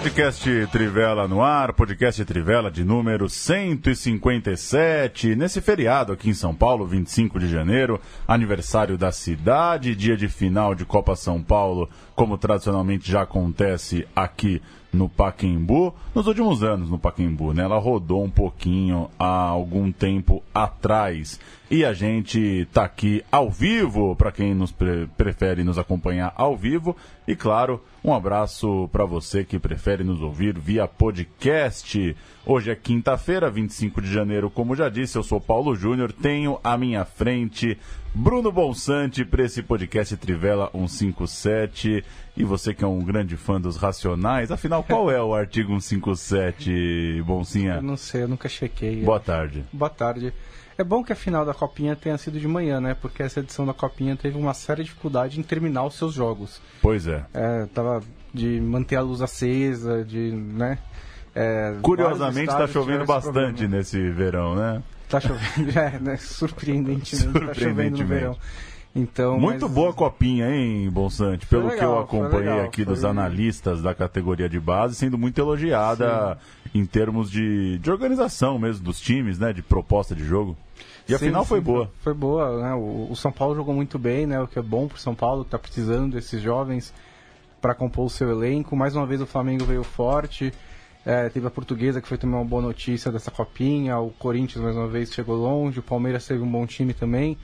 Podcast Trivela no ar, podcast Trivela de número 157. Nesse feriado aqui em São Paulo, 25 de janeiro, aniversário da cidade, dia de final de Copa São Paulo, como tradicionalmente já acontece aqui no Paquembu, nos últimos anos no Paquembu, né? Ela rodou um pouquinho há algum tempo atrás. E a gente tá aqui ao vivo, para quem nos pre prefere nos acompanhar ao vivo. E claro, um abraço para você que prefere nos ouvir via podcast. Hoje é quinta-feira, 25 de janeiro, como já disse, eu sou Paulo Júnior, tenho à minha frente Bruno Bonsante para esse podcast Trivela 157. E você que é um grande fã dos Racionais, afinal, qual é o artigo 157, Boncinha? Eu não sei, eu nunca chequei. Boa tarde. Boa tarde. É bom que a final da Copinha tenha sido de manhã, né? Porque essa edição da Copinha teve uma séria dificuldade em terminar os seus jogos. Pois é. é tava de manter a luz acesa, de, né? É, Curiosamente está chovendo bastante nesse verão, né? Tá chovendo, é, né? Surpreendentemente, tá chovendo no verão. Então, Muito mas... boa copinha, hein, Bonsante? Pelo legal, que eu acompanhei legal, aqui dos analistas da categoria de base, sendo muito elogiada sim. em termos de, de organização mesmo dos times, né? De proposta de jogo. E a sim, final foi sim, boa. Foi boa, né? O, o, São Paulo jogou muito bem, né? O que é bom pro São Paulo, que tá precisando desses jovens para compor o seu elenco. Mais uma vez o Flamengo veio forte. É, teve a portuguesa que foi também uma boa notícia dessa copinha. O Corinthians mais uma vez chegou longe. O Palmeiras teve um bom time também.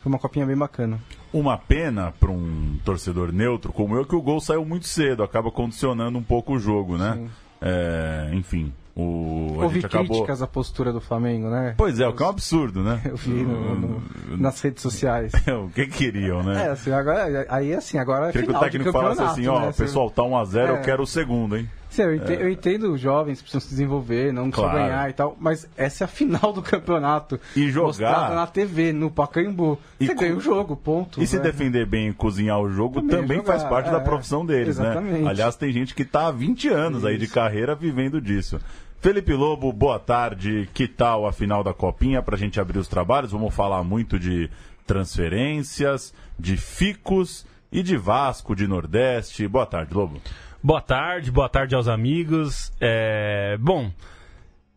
Foi uma copinha bem bacana. Uma pena para um torcedor neutro como eu que o gol saiu muito cedo, acaba condicionando um pouco o jogo, né? É, enfim, o, Houve críticas acabou... à postura do Flamengo, né? Pois é, o que é um absurdo, né? Eu vi no, no, nas redes sociais. o que queriam, né? É, assim, agora, aí assim, agora é Queria que o técnico falasse assim, ó, né? pessoal, tá 1x0, é... eu quero o segundo, hein? Sim, eu entendo, é. eu entendo os jovens precisam se desenvolver, não claro. só ganhar e tal, mas essa é a final do campeonato. E jogar na TV, no Pacaembu. E você ganha o jogo, ponto. E né? se defender bem e cozinhar o jogo também, também jogar, faz parte é, da profissão deles, né? exatamente. né? Aliás, tem gente que está há 20 anos Isso. aí de carreira vivendo disso. Felipe Lobo, boa tarde. Que tal a final da Copinha para a gente abrir os trabalhos? Vamos falar muito de transferências, de ficos e de Vasco, de Nordeste. Boa tarde, Lobo. Boa tarde, boa tarde aos amigos. É, bom,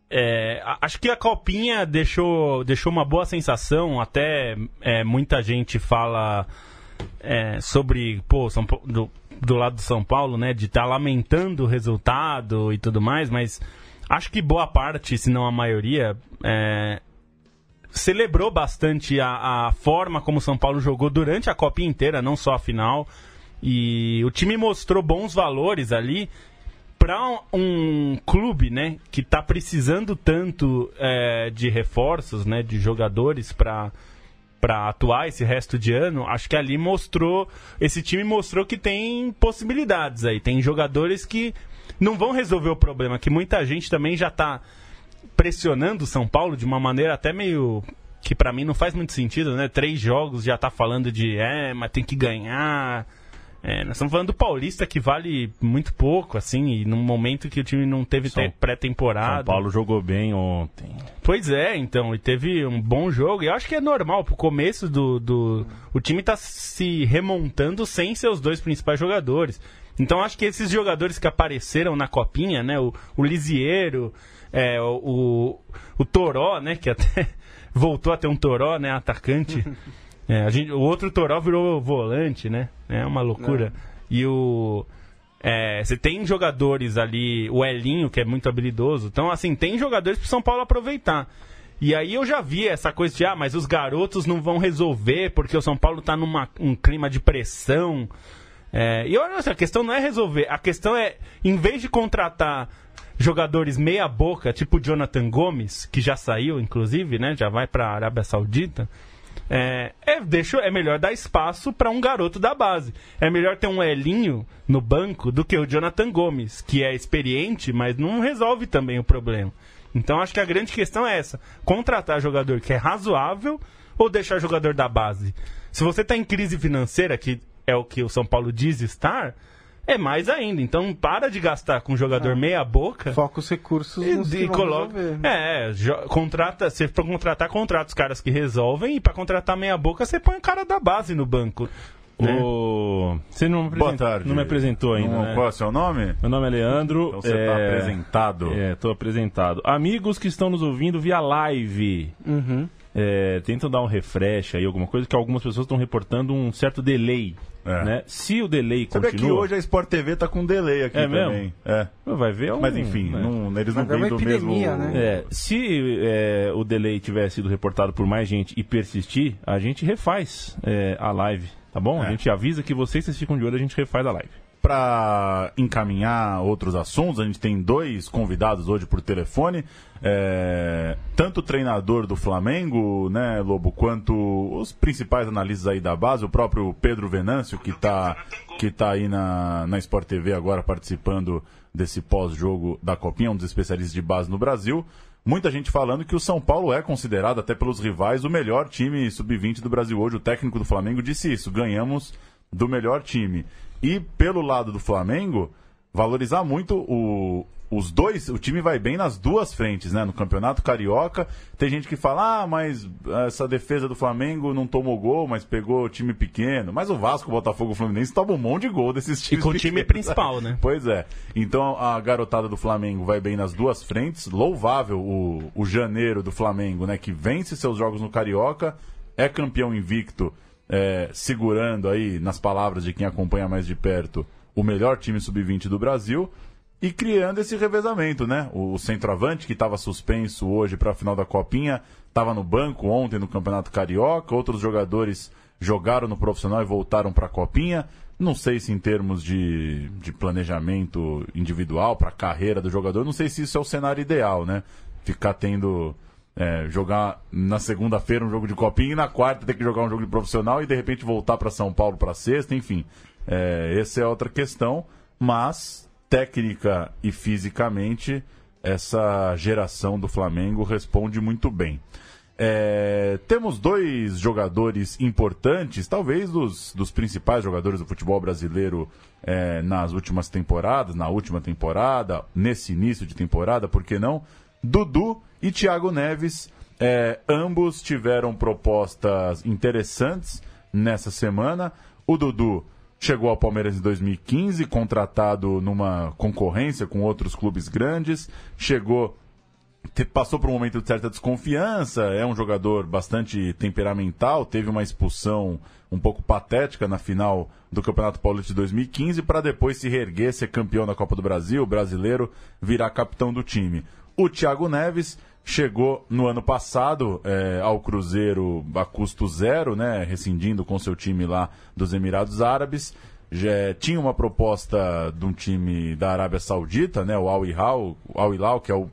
é, acho que a Copinha deixou, deixou uma boa sensação. Até é, muita gente fala é, sobre pô, São, do, do lado do São Paulo, né, de estar tá lamentando o resultado e tudo mais, mas acho que boa parte, se não a maioria, é, celebrou bastante a, a forma como o São Paulo jogou durante a Copinha inteira, não só a final. E o time mostrou bons valores ali para um clube, né, que está precisando tanto é, de reforços, né, de jogadores para para atuar esse resto de ano, acho que ali mostrou, esse time mostrou que tem possibilidades aí, tem jogadores que não vão resolver o problema, que muita gente também já está pressionando o São Paulo de uma maneira até meio que para mim não faz muito sentido, né? Três jogos já tá falando de é, mas tem que ganhar. É, nós estamos falando do Paulista que vale muito pouco, assim, e num momento que o time não teve pré-temporada. São Paulo jogou bem ontem. Pois é, então, e teve um bom jogo. E eu acho que é normal, pro começo do. do o time está se remontando sem seus dois principais jogadores. Então acho que esses jogadores que apareceram na copinha, né? O, o Lisieiro, é, o, o, o Toró, né? Que até voltou a ter um Toró, né? Atacante. É, a gente, o outro Toró virou volante, né? É uma loucura. É. E o. É, você tem jogadores ali, o Elinho, que é muito habilidoso. Então, assim, tem jogadores pro São Paulo aproveitar. E aí eu já vi essa coisa de, ah, mas os garotos não vão resolver porque o São Paulo tá num um clima de pressão. É, e olha, a questão não é resolver, a questão é, em vez de contratar jogadores meia boca, tipo Jonathan Gomes, que já saiu, inclusive, né? Já vai para a Arábia Saudita É, é, deixa, é melhor dar espaço para um garoto da base. É melhor ter um Elinho no banco do que o Jonathan Gomes, que é experiente, mas não resolve também o problema. Então acho que a grande questão é essa: contratar jogador que é razoável ou deixar jogador da base. Se você está em crise financeira, que é o que o São Paulo diz estar, é mais ainda. Então para de gastar com jogador ah. meia boca. Foca os recursos e, nos e coloca. É, contrata, você para contratar contrata os caras que resolvem e para contratar meia boca você põe o cara da base no banco. Né? O... Você não me, Boa tarde. não me apresentou ainda. Não, né? Qual é o seu nome? Meu nome é Leandro. Então você está é... apresentado. É, estou apresentado. Amigos que estão nos ouvindo via live. Uhum. É, tentam dar um refresh aí, alguma coisa, que algumas pessoas estão reportando um certo delay é. Né? Se o delay Sabe continua... que hoje a Sport TV tá com delay aqui é também. Mesmo? É. Vai ver um... Mas enfim, né? não, eles não vêm do mesmo... Né? É, se é, o delay tiver sido reportado por mais gente e persistir, a gente refaz é, a live, tá bom? A é. gente avisa que vocês, vocês ficam de olho, a gente refaz a live para encaminhar outros assuntos, a gente tem dois convidados hoje por telefone. É, tanto o treinador do Flamengo, né, Lobo, quanto os principais analistas aí da base, o próprio Pedro Venâncio, que está que tá aí na, na Sport TV agora participando desse pós-jogo da Copinha, um dos especialistas de base no Brasil. Muita gente falando que o São Paulo é considerado, até pelos rivais, o melhor time sub-20 do Brasil hoje. O técnico do Flamengo disse isso: ganhamos do melhor time. E pelo lado do Flamengo, valorizar muito o, os dois, o time vai bem nas duas frentes, né? No Campeonato Carioca, tem gente que fala, ah, mas essa defesa do Flamengo não tomou gol, mas pegou time pequeno. Mas o Vasco, o Botafogo, o Fluminense toma um monte de gol desses times. E com o time principal, né? Pois é. Então a garotada do Flamengo vai bem nas duas frentes. Louvável o, o janeiro do Flamengo, né? Que vence seus jogos no Carioca, é campeão invicto é, segurando aí, nas palavras de quem acompanha mais de perto, o melhor time sub-20 do Brasil e criando esse revezamento, né? O, centroavante que estava suspenso hoje para a final da Copinha estava no banco ontem no Campeonato Carioca, outros jogadores jogaram no profissional e voltaram para a Copinha. Não sei se em termos de, de planejamento individual para a carreira do jogador, não sei se isso é o cenário ideal, né? Ficar tendo é, jogar na segunda-feira um jogo de copinha e na quarta ter que jogar um jogo de profissional e de repente voltar para São Paulo para sexta, enfim. É, essa é outra questão, mas técnica e fisicamente essa geração do Flamengo responde muito bem. É, temos dois jogadores importantes, talvez dos, dos principais jogadores do futebol brasileiro é, nas últimas temporadas, na última temporada, nesse início de temporada, por que não? Dudu e Thiago Neves. É, ambos tiveram propostas interessantes nessa semana. O Dudu chegou ao Palmeiras em 2015, contratado numa concorrência com outros clubes grandes. Chegou passou por um momento de certa desconfiança, é um jogador bastante temperamental, teve uma expulsão um pouco patética na final do Campeonato Paulista de 2015 para depois se reerguer, ser campeão da Copa do Brasil, brasileiro, virar capitão do time. O Thiago Neves chegou no ano passado é, ao Cruzeiro a custo zero, né, rescindindo com seu time lá dos Emirados Árabes. Já tinha uma proposta de um time da Arábia Saudita, né, o Al Hilal, Al Hilal que é o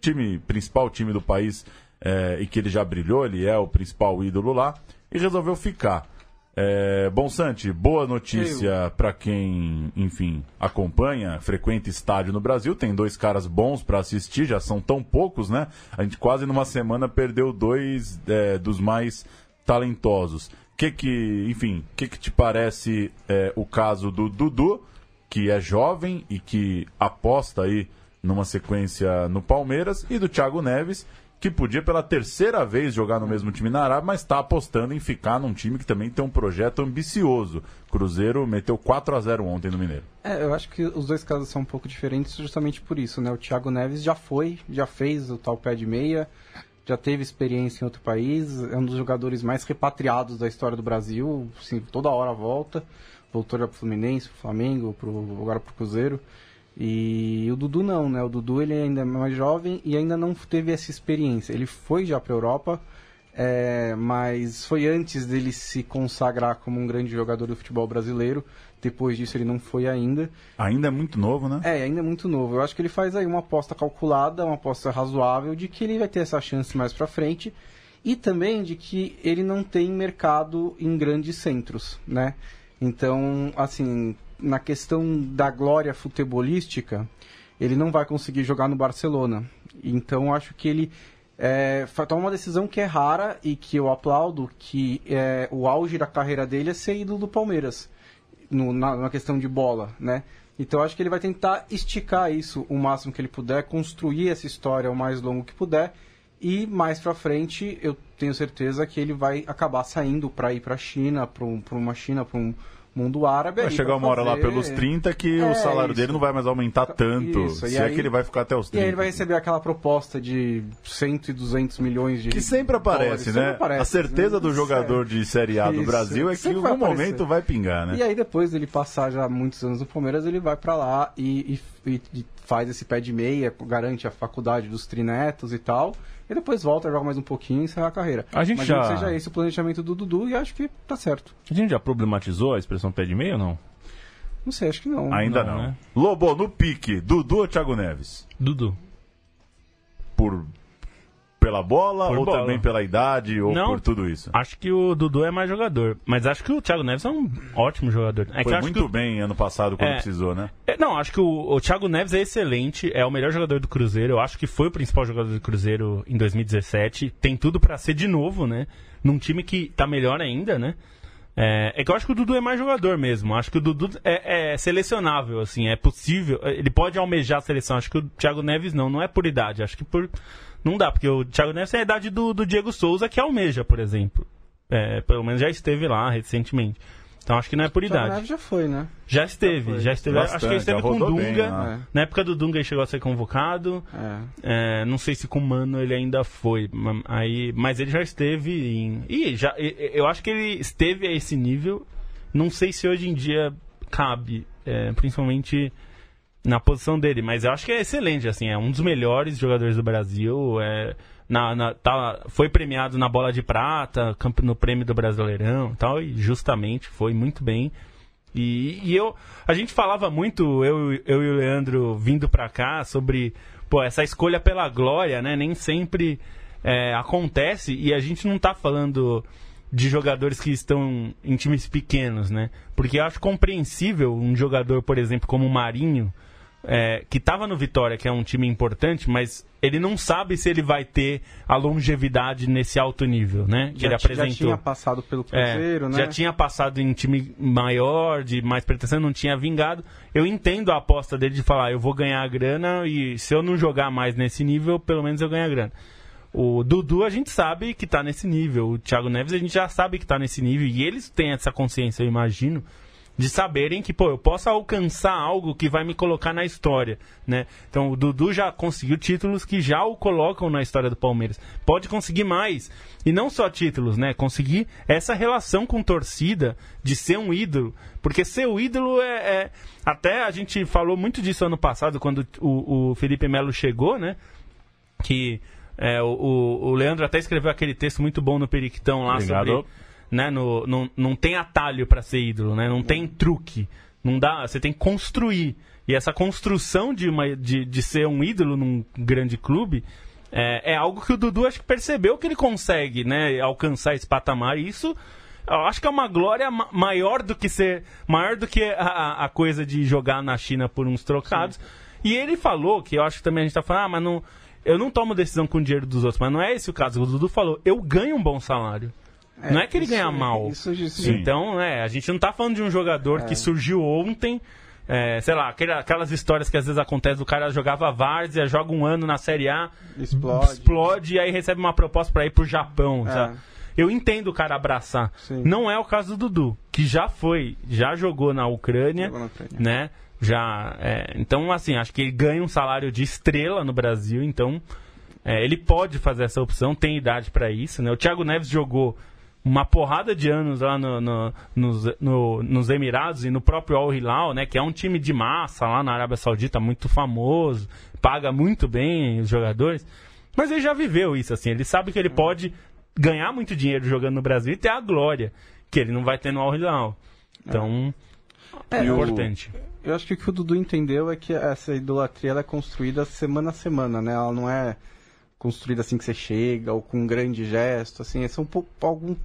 time principal time do país é, e que ele já brilhou, ele é o principal ídolo lá, e resolveu ficar. É, bom, Santi, boa notícia para quem, enfim, acompanha, frequenta estádio no Brasil. Tem dois caras bons para assistir, já são tão poucos, né? A gente quase numa semana perdeu dois é, dos mais talentosos. Que que, enfim, que que te parece é, o caso do Dudu, que é jovem e que aposta aí numa sequência no Palmeiras, e do Thiago Neves, que podia pela terceira vez jogar no mesmo time na Arábia, mas está apostando em ficar num time que também tem um projeto ambicioso. Cruzeiro meteu 4 a 0 ontem no Mineiro. É, eu acho que os dois casos são um pouco diferentes justamente por isso, né? O Thiago Neves já foi, já fez o tal pé de meia, já teve experiência em outro país, é um dos jogadores mais repatriados da história do Brasil, toda hora volta, voltou já pro Fluminense, pro Flamengo, pro, agora pro Cruzeiro. E o Dudu não, né? O Dudu ele ainda é mais jovem e ainda não teve essa experiência. Ele foi já para a Europa, é, mas foi antes dele se consagrar como um grande jogador do futebol brasileiro. Depois disso ele não foi ainda. Ainda é muito novo, né? É, ainda é muito novo. Eu acho que ele faz aí uma aposta calculada, uma aposta razoável de que ele vai ter essa chance mais para frente e também de que ele não tem mercado em grandes centros, né? Então, assim, na questão da glória futebolística, ele não vai conseguir jogar no Barcelona. Então, acho que ele é, toma uma decisão que é rara e que eu aplaudo, que é, o auge da carreira dele é ser ídolo do Palmeiras, no, na, na questão de bola, né? Então acho que ele vai tentar esticar isso o máximo que ele puder, construir essa história o mais longo que puder e mais para frente eu tenho certeza que ele vai acabar saindo para ir para a China, para um, uma China, para um mundo árabe. Vai chegar uma hora lá pelos 30 que é, o salário isso. dele não vai mais aumentar tanto. Isso. Se é aí, que ele vai ficar até os 30. E aí ele vai receber aquela proposta de 100 e 200 milhões de Que sempre aparece, dólares. né? Sempre aparece, a certeza né? do jogador de Série A do isso. Brasil é que em algum momento vai pingar, né? E aí depois dele passar já muitos anos no Palmeiras, ele vai para lá e, e, e faz esse pé de meia, garante a faculdade dos trinetos e tal e depois volta, joga mais um pouquinho e encerra a carreira. A gente já... que seja esse o planejamento do Dudu e acho que tá certo. A gente já problematizou a expressão pé de meio ou não? Não sei, acho que não. Ainda não. não. Né? Lobo, no pique, Dudu ou Thiago Neves? Dudu. Por pela bola por ou bola. também pela idade ou Não, por tudo isso? Acho que o Dudu é mais jogador. Mas acho que o Thiago Neves é um ótimo jogador. É Foi muito bem ano passado quando é, precisou, né? É, não, acho que o, o Thiago Neves é excelente, é o melhor jogador do Cruzeiro. Eu acho que foi o principal jogador do Cruzeiro em 2017. Tem tudo para ser de novo, né? Num time que tá melhor ainda, né? É, é, que eu acho que o Dudu é mais jogador mesmo. Acho que o Dudu é, é, selecionável, assim, é possível. Ele pode almejar a seleção. Acho que o Thiago Neves não, não é por idade. Acho que por não dá, porque o Thiago Neves tem a idade do, do Diego Souza, que almeja, por exemplo. É, pelo menos já esteve lá recentemente. Então acho que não é por idade. Neves já foi, né? Já esteve, já, já esteve. Bastante, acho que ele esteve com o Dunga. Bem, né? Na época do Dunga ele chegou a ser convocado. É. É, não sei se com o Mano ele ainda foi. Aí, mas ele já esteve em. E já, eu acho que ele esteve a esse nível. Não sei se hoje em dia cabe. É, principalmente na posição dele, mas eu acho que é excelente, assim, é um dos melhores jogadores do Brasil, é, na, na, tá, foi premiado na bola de prata, no prêmio do Brasileirão tal, e justamente foi muito bem. E, e eu, a gente falava muito, eu, eu e o Leandro vindo pra cá, sobre pô, essa escolha pela glória, né? Nem sempre é, acontece e a gente não tá falando de jogadores que estão em times pequenos, né? Porque eu acho compreensível um jogador, por exemplo, como o Marinho, é, que estava no Vitória, que é um time importante, mas ele não sabe se ele vai ter a longevidade nesse alto nível, né? Que já, ele apresentou. Já tinha passado pelo Cruzeiro, é, né? Já tinha passado em time maior, de mais pretensão, não tinha vingado. Eu entendo a aposta dele de falar, eu vou ganhar a grana e se eu não jogar mais nesse nível, pelo menos eu ganho a grana. O Dudu a gente sabe que está nesse nível, o Thiago Neves a gente já sabe que está nesse nível e eles têm essa consciência, eu imagino de saberem que, pô, eu posso alcançar algo que vai me colocar na história, né? Então, o Dudu já conseguiu títulos que já o colocam na história do Palmeiras. Pode conseguir mais. E não só títulos, né? Conseguir essa relação com torcida de ser um ídolo. Porque ser o ídolo é, é... Até a gente falou muito disso ano passado, quando o, o Felipe Melo chegou, né? Que... É, o, o Leandro até escreveu aquele texto muito bom no Periquitão lá Obrigado. sobre né? No, não, não tem atalho para ser ídolo, né? Não tem truque. Não dá, você tem que construir. E essa construção de, uma, de, de ser um ídolo num grande clube é, é algo que o Dudu acho que percebeu que ele consegue, né? Alcançar esse patamar. E isso eu acho que é uma glória maior do que ser maior do que a, a coisa de jogar na China por uns trocados. Sim. E ele falou que eu acho que também a gente tá falando, ah, mas não, eu não tomo decisão com o dinheiro dos outros, mas não é esse o caso. O Dudu falou, eu ganho um bom salário. É, não é que ele ganha mal. Isso, isso, então, é, a gente não tá falando de um jogador é. que surgiu ontem. É, sei lá, aquelas histórias que às vezes acontecem, o cara jogava várzea, joga um ano na Série A, explode, explode e aí recebe uma proposta para ir pro Japão. É. Eu entendo o cara abraçar. Sim. Não é o caso do Dudu, que já foi, já jogou na Ucrânia, jogou na Ucrânia. né? Já, é, então, assim, acho que ele ganha um salário de estrela no Brasil, então é, ele pode fazer essa opção, tem idade para isso, né? O Thiago Neves jogou uma porrada de anos lá no, no, nos, no, nos Emirados e no próprio Al Hilal, né, que é um time de massa lá na Arábia Saudita muito famoso, paga muito bem os jogadores. Mas ele já viveu isso assim, ele sabe que ele pode ganhar muito dinheiro jogando no Brasil e ter a glória que ele não vai ter no Al Hilal. Então, é, é importante. Eu, eu acho que o que o Dudu entendeu é que essa idolatria é construída semana a semana, né? Ela não é construída assim que você chega, ou com um grande gesto, assim, são alguns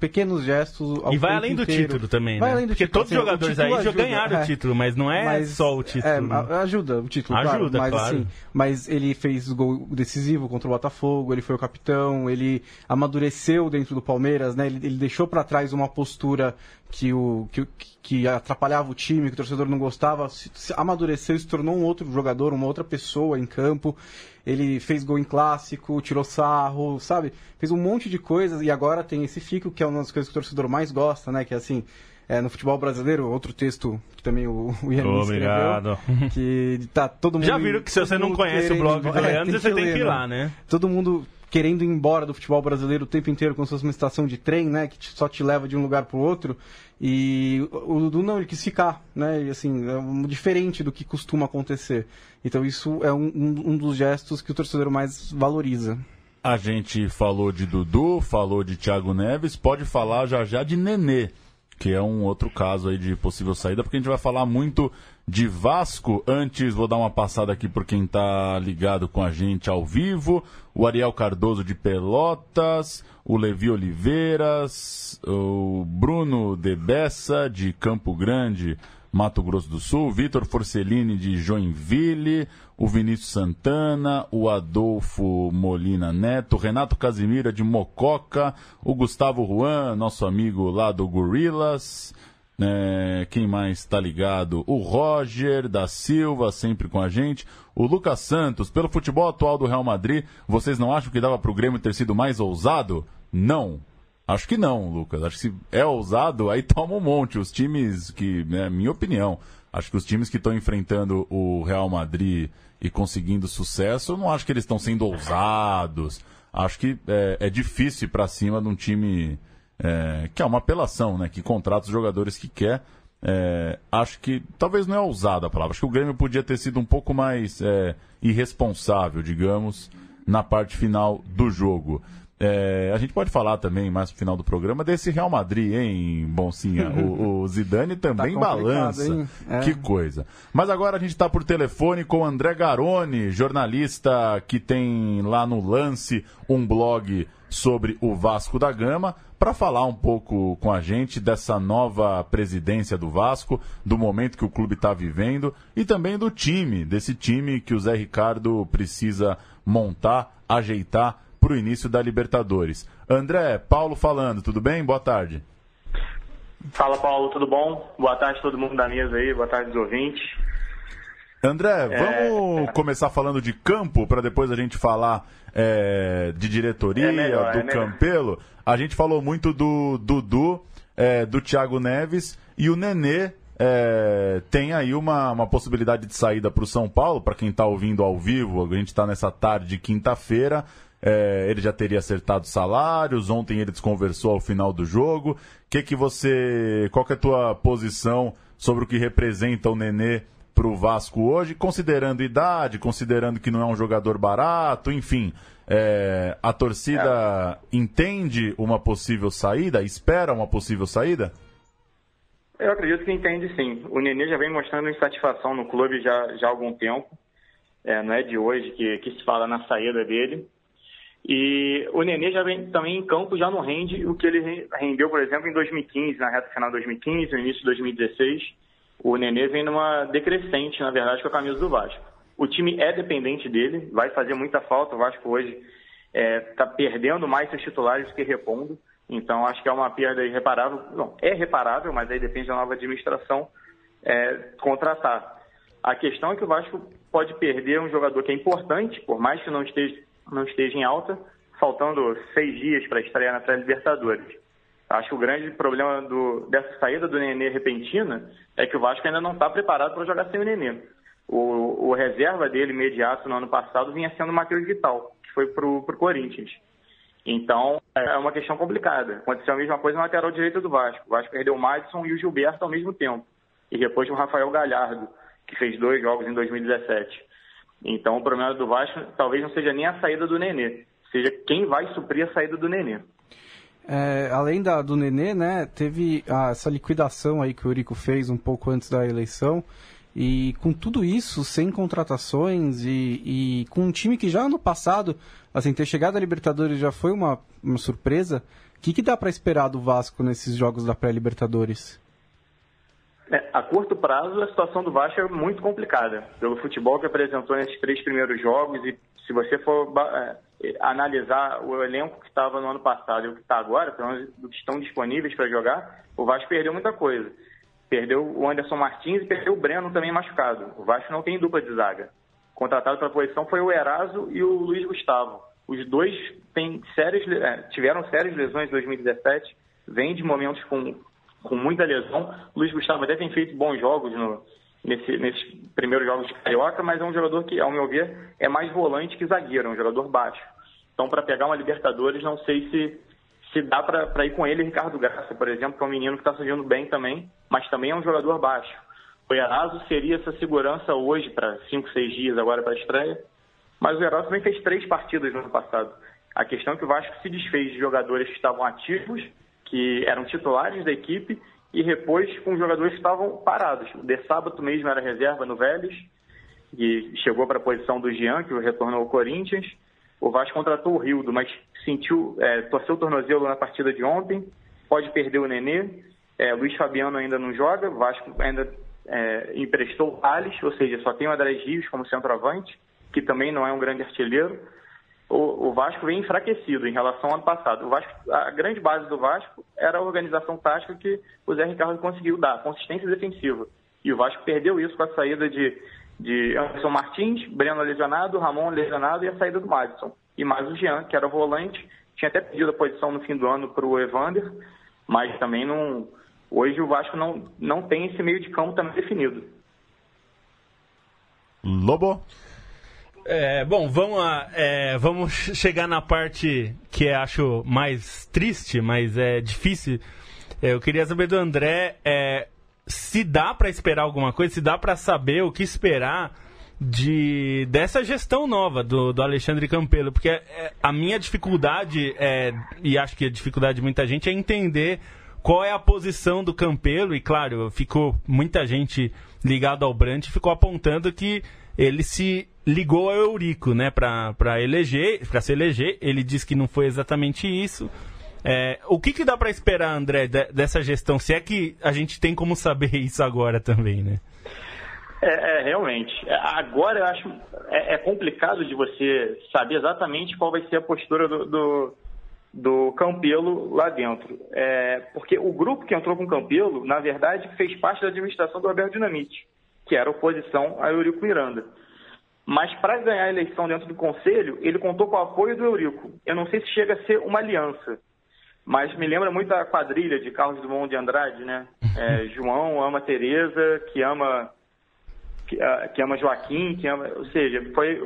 pequenos gestos. e vai além do inteiro. título também, vai né? além do Porque título, todos assim, os jogadores o aí já ajuda, ganharam é. o título, mas não é Mas, só o título. É, ajuda o título, Ajuda, claro, mas claro. assim, mas ele fez gol decisivo contra o Botafogo, ele foi o capitão, ele amadureceu dentro do Palmeiras, né? Ele, ele deixou para trás uma postura que, o, que, que atrapalhava o time, que o torcedor não gostava, se, se amadureceu e se tornou um outro jogador, uma outra pessoa em campo. Ele fez gol em clássico, tirou sarro, sabe? Fez um monte de coisas e agora tem esse fico, que é uma das coisas que o torcedor mais gosta, né? Que é assim, é, no futebol brasileiro, outro texto que também o, o Ian Obrigado. escreveu, que tá todo mundo... Já viram que se você não conhece o blog do É, Leandro, você tem que ir ler, lá, né? né? todo mundo querendo ir embora do futebol brasileiro o tempo inteiro, como se fosse uma estação de trem, né? Que só te leva de um lugar para o outro. E o Dudu não, ele quis ficar, né? E assim, é um- diferente do que costuma acontecer. Então isso é um- um dos gestos que o torcedor mais valoriza. A gente falou de Dudu, falou de Thiago Neves, pode falar já já de Nenê, que é um outro caso aí de possível saída, porque a gente vai falar muito de Vasco. Antes, vou dar uma passada aqui por quem tá ligado com a gente ao vivo. O Ariel Cardoso de Pelotas, o Levi Oliveiras, o Bruno de Bessa de Campo Grande, Mato Grosso do Sul, Vitor Forcellini de Joinville, o Vinícius Santana, o Adolfo Molina Neto, Renato Casimira de Mococa, o Gustavo Juan, nosso amigo lá do Gorillas, né, quem mais está ligado? O Roger da Silva, sempre com a gente. O Lucas Santos, pelo futebol atual do Real Madrid, vocês não acham que dava para o Grêmio ter sido mais ousado? Não. Acho que não, Lucas. Acho que se é ousado, aí toma um monte. Os times que, né, minha opinião, acho que os times que estão enfrentando o Real Madrid e conseguindo sucesso, eu não acho que eles estão sendo ousados. Acho que é, é difícil ir para cima de um time é, que é uma apelação, né? Que contrata os jogadores que quer. É, acho que talvez não é ousada a palavra. Acho que o Grêmio podia ter sido um pouco mais é, irresponsável, digamos, na parte final do jogo. É, a gente pode falar também mais no final do programa desse Real Madrid, hein, Boncinha? O, o Zidane também Tá balança. É. Que coisa. Mas agora a gente está por telefone com o André Garoni, jornalista que tem lá no Lance um blog sobre o Vasco da Gama, para falar um pouco com a gente dessa nova presidência do Vasco, do momento que o clube está vivendo e também do time, desse time que o Zé Ricardo precisa montar, ajeitar para o início da Libertadores. André, Paulo falando, tudo bem? Boa tarde. Fala Paulo, tudo bom? Boa tarde a todo mundo da mesa aí, boa tarde aos ouvintes. André, vamos começar falando de campo para depois a gente falar é, de diretoria, É melhor, do é. Campelo. A gente falou muito do Dudu, é, do Thiago Neves e o Nenê é, tem aí uma, uma possibilidade de saída para o São Paulo. Para quem está ouvindo ao vivo, a gente está nessa tarde de quinta-feira. É, ele já teria acertado salários. Ontem ele desconversou ao final do jogo. Que que você, qual que é a tua posição sobre o que representa o Nenê para o Vasco hoje, considerando idade, considerando que não é um jogador barato, enfim, é, a torcida entende uma possível saída, espera uma possível saída? Eu acredito que entende sim. O Nenê já vem mostrando insatisfação no clube já, já há algum tempo. É, não é de hoje que, que se fala na saída dele. E o Nenê já vem também em campo, já não rende o que ele re- rendeu, por exemplo, em 2015, na reta final de 2015, no início de 2016. O Nenê vem numa decrescente, na verdade, com a camisa do Vasco. O time é dependente dele, vai fazer muita falta. O Vasco hoje está perdendo mais seus titulares do que repondo. Então, acho que é uma perda irreparável. Não, é reparável, mas aí depende da nova administração é, contratar. A questão é que o Vasco pode perder um jogador que é importante, por mais que não esteja, não esteja em alta, faltando seis dias para estrear na pré-Libertadores. Acho que o grande problema do- dessa saída do Nenê repentina é que o Vasco ainda não está preparado para jogar sem o Nenê. O, o reserva dele imediato no ano passado vinha sendo o Matheus Vital, que foi para o Corinthians. Então, é uma questão complicada. Aconteceu a mesma coisa na lateral direita do Vasco. O Vasco perdeu o Madison e o Gilberto ao mesmo tempo. E depois o Rafael Galhardo, que fez dois jogos em 2017. Então, o problema do Vasco talvez não seja nem a saída do Nenê, seja quem vai suprir a saída do Nenê. É, além da, do Nenê, né, teve essa liquidação aí que o Eurico fez um pouco antes da eleição. E com tudo isso, sem contratações e, e com um time que já no passado, assim, ter chegado à Libertadores já foi uma, uma surpresa, o que, que dá para esperar do Vasco nesses jogos da pré-Libertadores? É, a curto prazo, a situação do Vasco é muito complicada, pelo futebol que apresentou nesses três primeiros jogos. E se você for é, analisar o elenco que estava no ano passado e o que está agora, pelo menos do que estão disponíveis para jogar, o Vasco perdeu muita coisa. Perdeu o Anderson Martins e perdeu o Breno também machucado. O Vasco não tem dupla de zaga. Contratado para a posição foi o Eraso e o Luiz Gustavo. Os dois têm sérias, é, tiveram sérias lesões em 2017, vêm de momentos com, com muita lesão. Luiz Gustavo até tem feito bons jogos no, nesse, nesses primeiros jogos de Carioca, mas é um jogador que, ao meu ver, é mais volante que zagueiro, é um jogador baixo. Então, para pegar uma Libertadores, não sei se, se dá para ir com ele Ricardo Graça, por exemplo, que é um menino que está surgindo bem também, mas também é um jogador baixo. O Eraso seria essa segurança hoje para 5, 6 dias agora para a estreia, mas o Herói também fez três partidas no ano passado. A questão é que o Vasco se desfez de jogadores que estavam ativos, que eram titulares da equipe, e repôs com jogadores que estavam parados. O De Sábado mesmo era reserva no Vélez, e chegou para a posição do Jean, que retornou ao Corinthians. O Vasco contratou o Rildo, mas sentiu, é, torceu o tornozelo na partida de ontem, pode perder o Nenê. É, Luiz Fabiano ainda não joga, o Vasco ainda é, emprestou o Thales, ou seja, só tem o André Rios como centroavante que também não é um grande artilheiro, o, Vasco vem enfraquecido em relação ao ano passado. Vasco, a grande base do Vasco era a organização tática que o Zé Ricardo conseguiu dar, consistência defensiva. E o Vasco perdeu isso com a saída de, de Anderson Martins, Breno lesionado, Ramon lesionado e a saída do Madison. E mais o Jean, que era volante, tinha até pedido a posição no fim do ano para o Evander, mas também não. Hoje o Vasco não, não tem esse meio de campo também definido. Lobo? É, bom, vamos, a, é, vamos chegar na parte que acho mais triste, mas é difícil. É, eu queria saber do André é, se dá para esperar alguma coisa, se dá para saber o que esperar de dessa gestão nova do, do Alexandre Campelo, porque é, a minha dificuldade, é, e acho que a dificuldade de muita gente, é entender qual é a posição do Campelo, e claro, ficou muita gente ligada ao Brant ficou apontando que ele se ligou ao Eurico, né, para eleger, para se eleger. Ele disse que não foi exatamente isso. É, o que, que dá para esperar, André, de, dessa gestão? Se é que a gente tem como saber isso agora também, né? É, é realmente. É, agora eu acho é, é, complicado de você saber exatamente qual vai ser a postura do, do, do Campelo lá dentro. É, porque o grupo que entrou com o Campelo, na verdade, fez parte da administração do Roberto Dinamite, que era oposição a Eurico Miranda. Mas para ganhar a eleição dentro do Conselho, ele contou com o apoio do Eurico. Eu não sei se chega a ser uma aliança, mas me lembra muito a quadrilha de Carlos Drummond de Andrade, né? É, João ama Tereza, que ama que, uh, que, ama Joaquim, que ama, ou seja, foi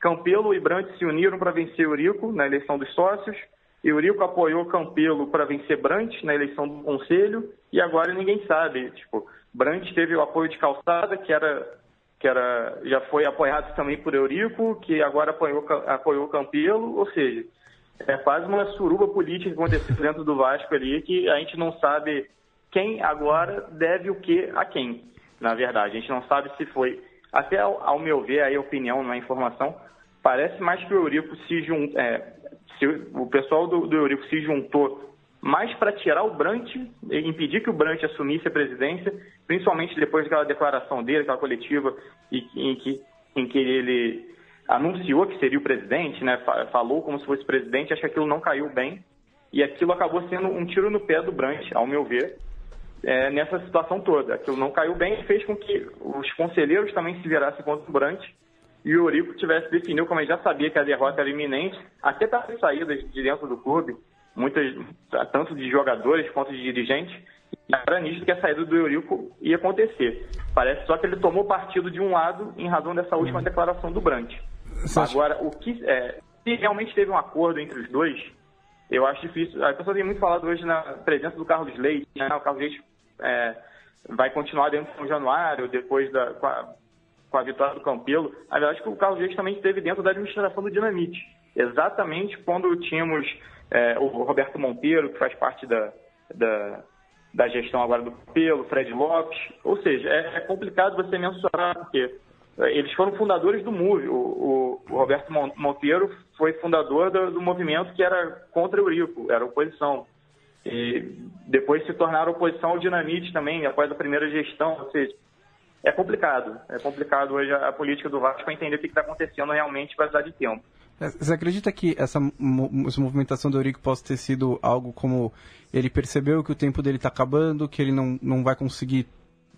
Campelo e Brandt se uniram para vencer Eurico na eleição dos sócios. Eurico apoiou Campelo para vencer Brandt na eleição do conselho e agora ninguém sabe. Tipo, Brandt teve o apoio de Calçada, que era que era, já foi apoiado também por Eurico, que agora apoiou, apoiou Campelo, ou seja, é quase uma suruba política que aconteceu dentro do Vasco ali, que a gente não sabe quem agora deve o que a quem, na verdade. A gente não sabe se foi, até ao, ao meu ver, aí opinião, não é informação, parece mais que o Eurico se juntou, é, o pessoal do, do Eurico se juntou mais para tirar o Brant, impedir que o Brant assumisse a presidência, principalmente depois daquela declaração dele, aquela coletiva em que, em que ele anunciou que seria o presidente, né, falou como se fosse presidente, acho que aquilo não caiu bem, e aquilo acabou sendo um tiro no pé do Brant, ao meu ver, é, nessa situação toda. Aquilo não caiu bem e fez com que os conselheiros também se virassem contra o Brant e o Eurico tivesse definido, como ele já sabia que a derrota era iminente, até para saídas de dentro do clube, muitas, tanto de jogadores quanto de dirigentes, e era nisso que a saída do Eurico ia acontecer. Parece só que ele tomou partido de um lado em razão dessa última declaração do Brant. Agora, o que é, se realmente teve um acordo entre os dois, eu acho difícil. A pessoa tem muito falado hoje na presença do Carlos Leite, né? O Carlos Leite é, vai continuar dentro de São Januário, depois da, com, a, com a vitória do Campelo. A verdade é que o Carlos Leite também esteve dentro da administração do Dinamite. Exatamente quando tínhamos é, o Roberto Monteiro, que faz parte da, da, da gestão agora do Pelo, Fred Lopes. Ou seja, é, é complicado você mensurar, porque é, eles foram fundadores do MOVE. O, o, o Roberto Monteiro foi fundador do, do, movimento que era contra o Eurico, era oposição. E depois se tornaram oposição ao Dinamite também, após a primeira gestão. Ou seja, é complicado. É complicado hoje a, a política do Vasco para entender o que está acontecendo realmente para dar de tempo. É, você acredita que essa, essa movimentação do Eurico possa ter sido algo como ele percebeu que o tempo dele está acabando, que ele não, não vai conseguir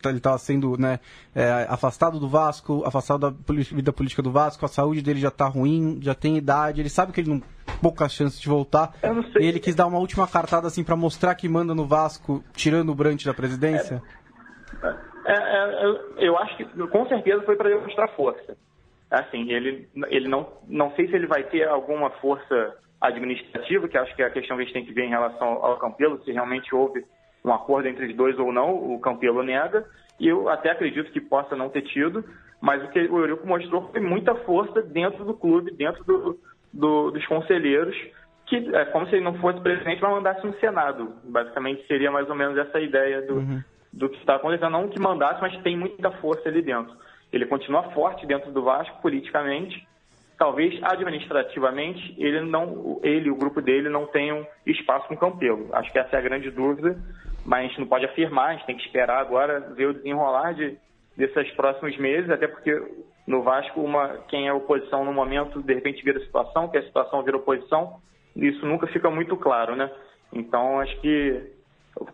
ele estava sendo né, é, afastado do Vasco, afastado da vida política do Vasco, a saúde dele já está ruim, já tem idade, ele sabe que ele não pouca chance de voltar. E ele quis dar uma última cartada assim para mostrar que manda no Vasco, tirando o Brant da presidência. É, é, é eu acho que com certeza foi para demonstrar força. Assim, ele, ele não, não sei se ele vai ter alguma força administrativa, que acho que é a questão que a gente tem que ver em relação ao Campelo, se realmente houve um acordo entre os dois ou não, o Campelo nega, e eu até acredito que possa não ter tido, mas o que o Eurico mostrou foi muita força dentro do clube, dentro do, do, dos conselheiros, que é como se ele não fosse presidente, mas mandasse no Senado. Basicamente seria mais ou menos essa ideia do, uhum. do que está acontecendo. Não que mandasse, mas tem muita força ali dentro. Ele continua forte dentro do Vasco politicamente, talvez administrativamente ele não, ele o grupo dele não tenham espaço com o Campelo. Acho que essa é a grande dúvida, mas a gente não pode afirmar, a gente tem que esperar agora ver o desenrolar de, desses próximos meses, até porque no Vasco uma, quem é oposição no momento de repente vira situação, que a situação vira oposição, isso nunca fica muito claro, né? Então acho que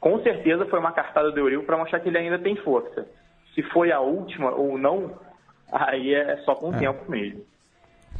com certeza foi uma cartada do Eurico para mostrar que ele ainda tem força. Se foi a última ou não, aí é só com o é. tempo mesmo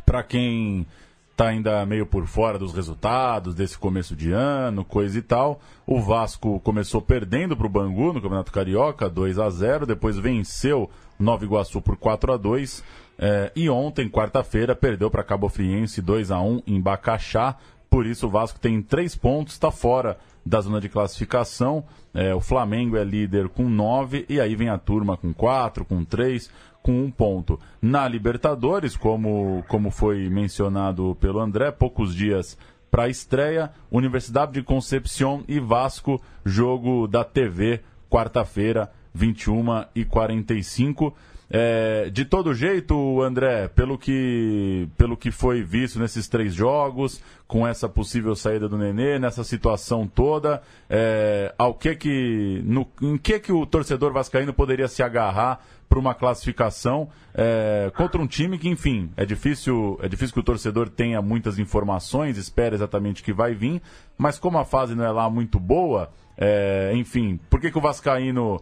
para quem está ainda meio por fora dos resultados desse começo de ano, coisa e tal. O Vasco começou perdendo para o Bangu no Campeonato Carioca, 2 a 0 depois venceu Nova Iguaçu por 4 a 2 é, e ontem, quarta-feira, perdeu para Cabo Friense 2 a 1 em Bacaxá. Por isso, o Vasco tem três pontos, está fora da zona de classificação. É, o Flamengo é líder com 9 e aí vem a turma com 4, com 3 com um ponto. Na Libertadores, como, como foi mencionado pelo André, poucos dias para a estreia, Universidade de Concepción e Vasco, jogo da TV, quarta-feira, 21 e 45 é, de todo jeito, André, pelo que, pelo que foi visto nesses três jogos, com essa possível saída do Nenê, nessa situação toda, é, ao que que, no, em que que o torcedor vascaíno poderia se agarrar para uma classificação é, contra um time que, enfim, é difícil, é difícil que o torcedor tenha muitas informações, espera exatamente que vai vir, mas como a fase não é lá muito boa, é, enfim, por que, que o vascaíno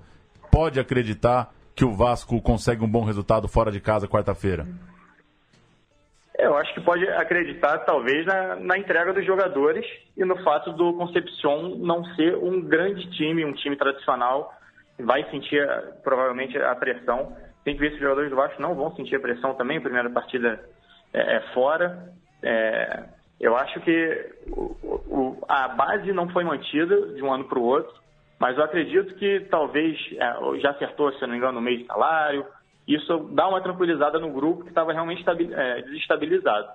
pode acreditar que o Vasco consegue um bom resultado fora de casa quarta-feira? Eu acho que pode acreditar, talvez, na, na, entrega dos jogadores e no fato do Concepción não ser um grande time, um time tradicional. Vai sentir, provavelmente, a pressão. Tem que ver se os jogadores do Vasco não vão sentir a pressão também. A primeira partida é, é fora. É, eu acho que o, o, a base não foi mantida de um ano para o outro. Mas eu acredito que talvez é, já acertou, se não me engano, no mês de salário. Isso dá uma tranquilizada no grupo que estava realmente é, desestabilizado.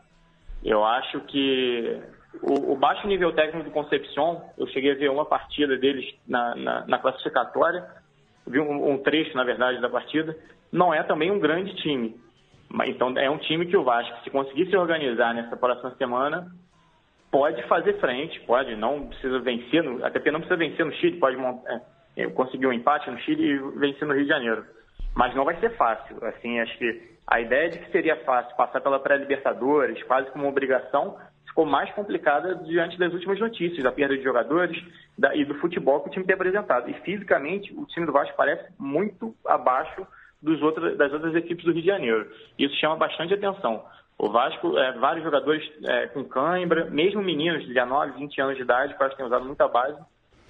Eu acho que o, o, baixo nível técnico do Concepción, eu cheguei a ver uma partida deles na, na, na classificatória, vi um, um, trecho, na verdade, da partida, não é também um grande time. Então é um time que o Vasco, se conseguir se organizar nessa próxima semana, pode fazer frente, pode, não precisa vencer, no, até porque não precisa vencer no Chile, pode é, é, conseguir um empate no Chile e vencer no Rio de Janeiro. Mas não vai ser fácil. Assim, acho que a ideia de que seria fácil passar pela pré-Libertadores, quase como obrigação, ficou mais complicada diante das últimas notícias, da perda de jogadores da, e do futebol que o time tem apresentado. E fisicamente, o time do Vasco parece muito abaixo dos outros, das outras equipes do Rio de Janeiro. Isso chama bastante atenção. O Vasco, é, vários jogadores é, com cãibra, mesmo meninos de 19, 20 anos de idade, que eu que usado muita base,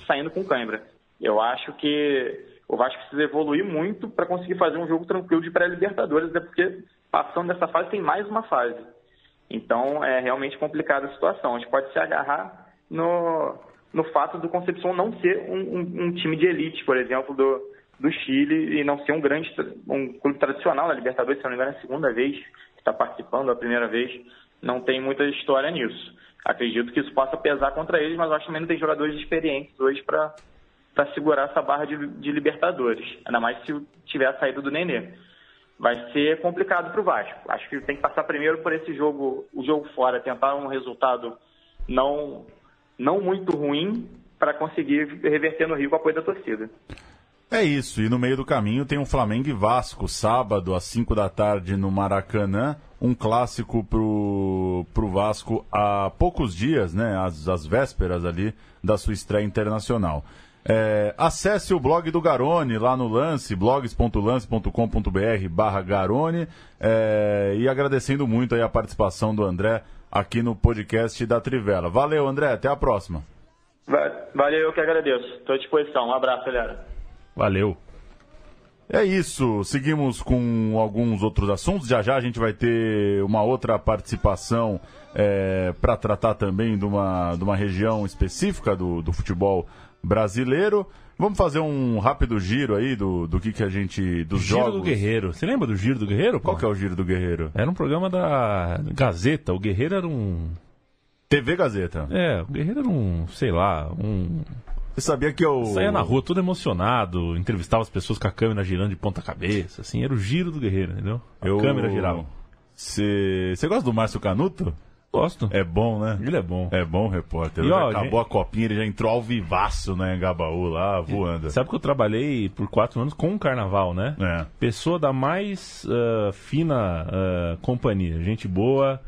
saindo com cãibra. Eu acho que o Vasco precisa evoluir muito para conseguir fazer um jogo tranquilo de pré-Libertadores, até porque passando dessa fase tem mais uma fase. Então é realmente complicada a situação. A gente pode se agarrar no, no fato do Concepção não ser um, um, um time de elite, por exemplo, do, do Chile, e não ser um grande um clube tradicional na Libertadores, se não me engano, é a segunda vez está participando a primeira vez, não tem muita história nisso. Acredito que isso possa pesar contra eles, mas eu acho que também não tem jogadores experientes hoje para segurar essa barra de, de, Libertadores, ainda mais se tiver a saída do Nenê. Vai ser complicado para o Vasco. Acho que tem que passar primeiro por esse jogo, o jogo fora, tentar um resultado não, não muito ruim para conseguir reverter no Rio com apoio da torcida. É isso, e no meio do caminho tem um Flamengo e Vasco, sábado às 5 da tarde no Maracanã, um clássico pro, pro Vasco há poucos dias, né, às, às vésperas ali da sua estreia internacional. É, acesse o blog do Garone lá no Lance, blogs.lance.com.br barra Garone, é, e agradecendo muito aí a participação do André aqui no podcast da Trivela. Valeu, André, até a próxima. Valeu, eu que agradeço. Estou à disposição. Um abraço, galera. Valeu. É isso, seguimos com alguns outros assuntos. Já já a gente vai ter uma outra participação é, para tratar também de uma, de uma região específica do, do futebol brasileiro. Vamos fazer um rápido giro aí do, do que, que a gente. dos giro jogos. do Guerreiro. Você lembra do Giro do Guerreiro? Qual que é o Giro do Guerreiro? Era um programa da Gazeta. O Guerreiro era um. TV Gazeta. É, o Guerreiro era um, sei lá, um você sabia que eu. Saía na rua todo emocionado, entrevistava as pessoas com a câmera girando de ponta cabeça, assim, era o giro do guerreiro, entendeu? A eu... câmera girava. Você gosta do Márcio Canuto? Gosto. É bom, né? Ele é bom. É bom repórter. E, ó, acabou gente... a copinha, ele já entrou ao vivaço, né, em Gabaú, lá, voando. Sabe que eu trabalhei por quatro anos com o carnaval, né? É. Pessoa da mais uh, fina uh, companhia. Gente boa,